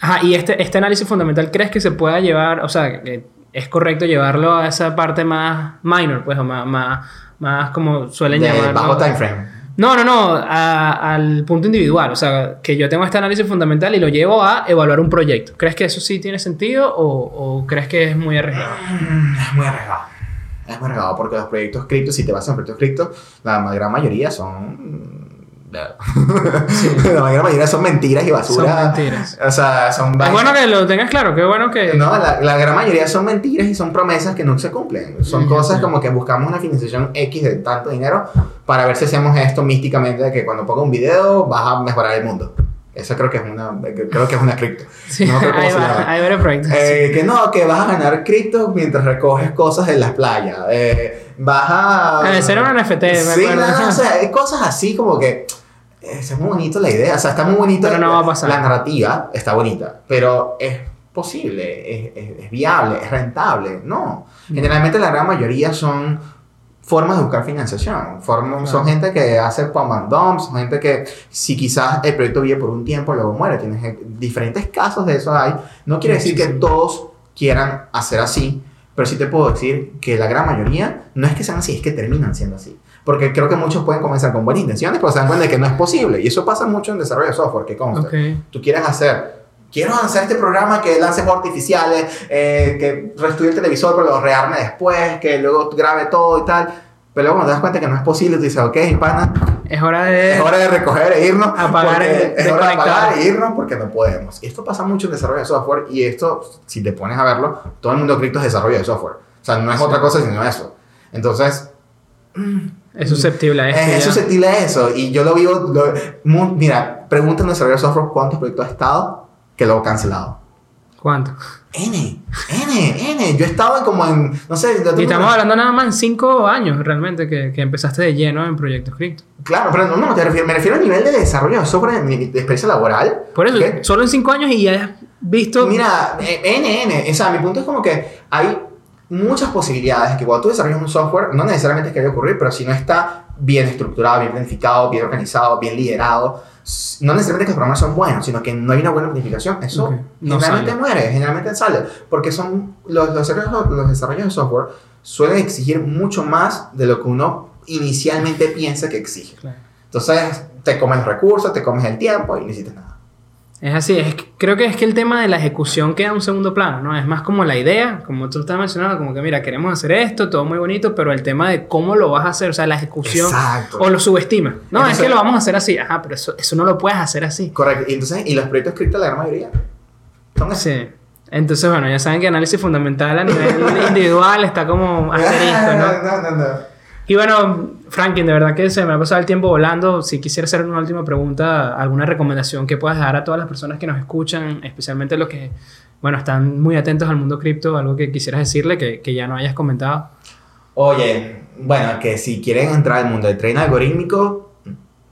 ajá, y este, este análisis fundamental, ¿crees que se pueda llevar, o sea, que es correcto llevarlo a esa parte más minor, pues, o más, más, más como suelen de llamarlo? bajo time frame. No, no, no, a, al punto individual. O sea, que yo tengo este análisis fundamental y lo llevo a evaluar un proyecto. ¿Crees que eso sí tiene sentido o, o crees que es muy arriesgado? Es muy arriesgado es arriesgado porque los proyectos cripto, si te vas a un proyecto cripto, la gran mayoría son. Sí. [LAUGHS] la gran mayoría son mentiras y basura. Son mentiras. O sea, son. Es bueno que lo tengas claro, qué bueno que. No, la, la, gran mayoría son mentiras y son promesas que no se cumplen. Son cosas como que buscamos una financiación X de tanto dinero para ver si hacemos esto místicamente de que cuando ponga un video vas a mejorar el mundo. Eso creo que es una, creo que es una cripto. Sí, no hay, va, hay varios proyectos. Eh, que no, que vas a ganar cripto mientras recoges cosas en las playas. Eh, vas a... Debe ser un NFT. Sí, no, no, o sea, hay cosas así como que... Es muy bonito la idea, o sea, está muy bonito. Pero no va a pasar. La narrativa está bonita, pero es posible, es, es, es viable, es rentable. No. Generalmente la gran mayoría son formas de buscar financiación. Formas. Son gente que hace pump and dump, son gente que si quizás el proyecto vive por un tiempo, luego muere. Tienes diferentes casos de eso hay. No quiere decir que todos quieran hacer así, pero sí te puedo decir que la gran mayoría no es que sean así, es que terminan siendo así. Porque creo que muchos pueden comenzar con buenas intenciones, pero se dan cuenta de que no es posible. Y eso pasa mucho en desarrollo de software, que consta. Okay. Tú quieres hacer quiero hacer este programa que lance juegos artificiales, eh, que reestudie el televisor, pero lo rearme después, que luego grabe todo y tal. Pero luego cuando te das cuenta que no es posible, tú dices, ok, pana, es hora de, es hora de recoger e irnos. Apagar es hora de apagar e irnos porque no podemos. Y esto pasa mucho en desarrollo de software y esto, si te pones a verlo, todo el mundo cripto es desarrollo de software. O sea, no es sí. otra cosa sino eso. Entonces... Es susceptible a esto. Es, es susceptible a eso. Y yo lo vivo... Lo, mira, pregúntale en desarrollo de software cuántos proyectos ha estado que luego cancelado. ¿Cuánto? N, N, N. Yo estaba como en, no sé... Y estamos hablando nada más en 5 años realmente que, que, empezaste de lleno en proyectos cripto. Claro, pero no, no te refiero, me refiero al nivel de desarrollo de software de, experiencia laboral. Por eso, ¿okay? solo en 5 años y ya has visto... Mira, N, N. O sea, mi punto es como que hay muchas posibilidades que cuando tú desarrollas un software, no necesariamente es que vaya a ocurrir, pero si no está bien estructurado, bien planificado, bien organizado, bien liderado, no necesariamente que los programas son buenos, sino que no hay una buena planificación, eso okay. no generalmente sale. muere, generalmente sale, porque son los, los, desarrollos, los desarrollos de software suelen exigir mucho más de lo que uno inicialmente piensa que exige. Claro. Entonces, te comes los recursos, te comes el tiempo y no necesitas nada. Es así, es creo que es que el tema de la ejecución queda en un segundo plano, ¿no? Es más como la idea, como tú estás mencionando, como que mira, queremos hacer esto, todo muy bonito, pero el tema de cómo lo vas a hacer, o sea, la ejecución, Exacto. o lo subestimas. No, entonces, es que lo vamos a hacer así, ajá, pero eso, eso no lo puedes hacer así. Correcto, y entonces, y los proyectos cripto, la gran mayoría, son. Sí. Entonces, bueno, ya saben que análisis fundamental a nivel [LAUGHS] individual está como asterisco, [LAUGHS] ¿no? no, no, no. Y bueno, Franklin, de verdad que se me ha pasado el tiempo volando. Si quisiera hacer una última pregunta, alguna recomendación que puedas dar a todas las personas que nos escuchan, especialmente los que, bueno, están muy atentos al mundo cripto, algo que quisieras decirle que, que ya no hayas comentado. Oye, bueno, que si quieren entrar al mundo del trading algorítmico,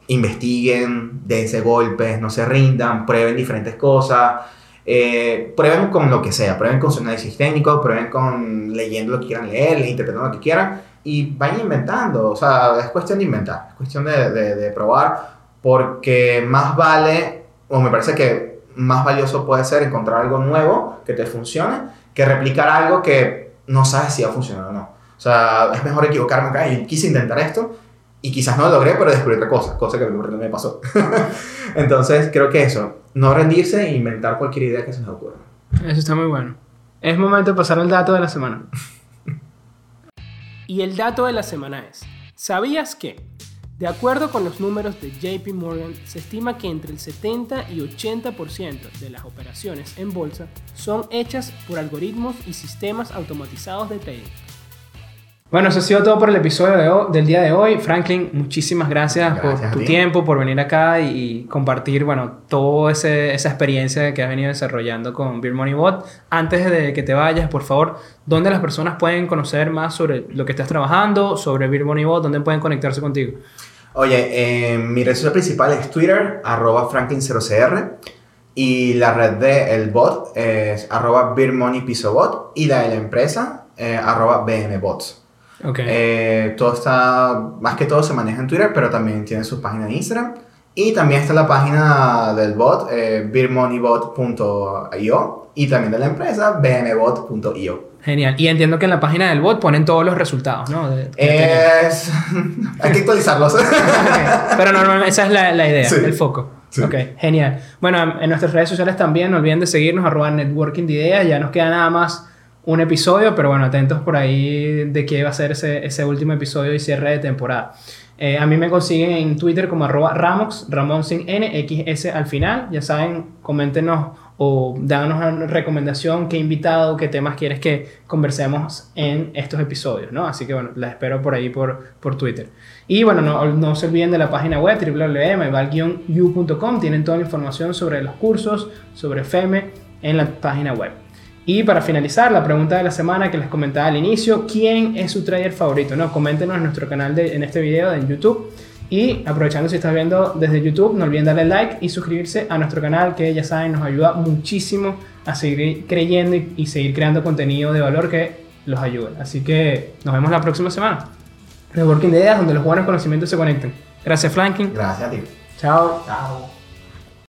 investiguen, dense golpes, no se rindan, prueben diferentes cosas. Eh, prueben con lo que sea, prueben con su análisis técnico, prueben con leyendo lo que quieran leer, interpretando lo que quieran y vayan inventando. O sea, es cuestión de inventar, es cuestión de, de, probar, porque más vale, o me parece que más valioso puede ser encontrar algo nuevo que te funcione que replicar algo que no sabes si va a funcionar o no. O sea, es mejor equivocarme acá y quise intentar esto y quizás no lo logré, pero descubrí otra cosa, cosa que me pasó. [LAUGHS] Entonces, creo que eso, no rendirse e inventar cualquier idea que se nos ocurra. Eso está muy bueno. Es momento de pasar al dato de la semana. Y el dato de la semana es, ¿sabías que? De acuerdo con los números de JP Morgan, se estima que entre el 70 y 80% de las operaciones en bolsa son hechas por algoritmos y sistemas automatizados de trading. Bueno, eso ha sido todo por el episodio del día de hoy. Franklin, muchísimas gracias, por tu tiempo, por venir acá y, compartir, bueno, toda esa experiencia que has venido desarrollando con Beer Money Bot. Antes de que te vayas, por favor, ¿dónde las personas pueden conocer más sobre lo que estás trabajando, sobre Beer Money Bot? ¿Dónde pueden conectarse contigo? Oye, eh, mi red social principal es Twitter, arroba Franklin0cr. Y la red del el bot es arroba Bot. Y la de la empresa, eh, arroba BMBots. Okay. Eh, todo está, más que todo se maneja en Twitter, pero también tiene su página en Instagram. Y también está la página del bot, eh, beermoneybot.io, y también de la empresa, bmbot.io. Genial. Y entiendo que en la página del bot ponen todos los resultados, ¿no? es... [LAUGHS] Hay que actualizarlos. Pero normalmente esa es la, la idea, el foco. Sí. Ok, genial. Bueno, en nuestras redes sociales también no olviden de seguirnos, arroba networking de ideas. Ya nos queda nada más un episodio, pero bueno, atentos por ahí de qué va a ser ese, ese último episodio y cierre de temporada. Eh, a mí me consiguen en Twitter como arroba Ramox, Ramón sin N, al final. Ya saben, coméntenos o dáganos una recomendación, qué invitado, qué temas quieres que conversemos en estos episodios, ¿no? Así que bueno, la espero por ahí por, por Twitter. Y bueno, no, no se olviden de la página web www.meval-u.com. Tienen toda la información sobre los cursos, sobre FEME en la página web. Y para finalizar, la pregunta de la semana que les comentaba al inicio, ¿quién es su trader favorito? No, coméntenos en nuestro canal de, en este video en YouTube. Y aprovechando si estás viendo desde YouTube, no olviden darle like y suscribirse a nuestro canal que ya saben nos ayuda muchísimo a seguir creyendo y, seguir creando contenido de valor que los ayude. Así que nos vemos la próxima semana. Reworking de ideas donde los buenos conocimientos se conecten. Gracias, Flanking. Gracias a ti. Chao. Chao.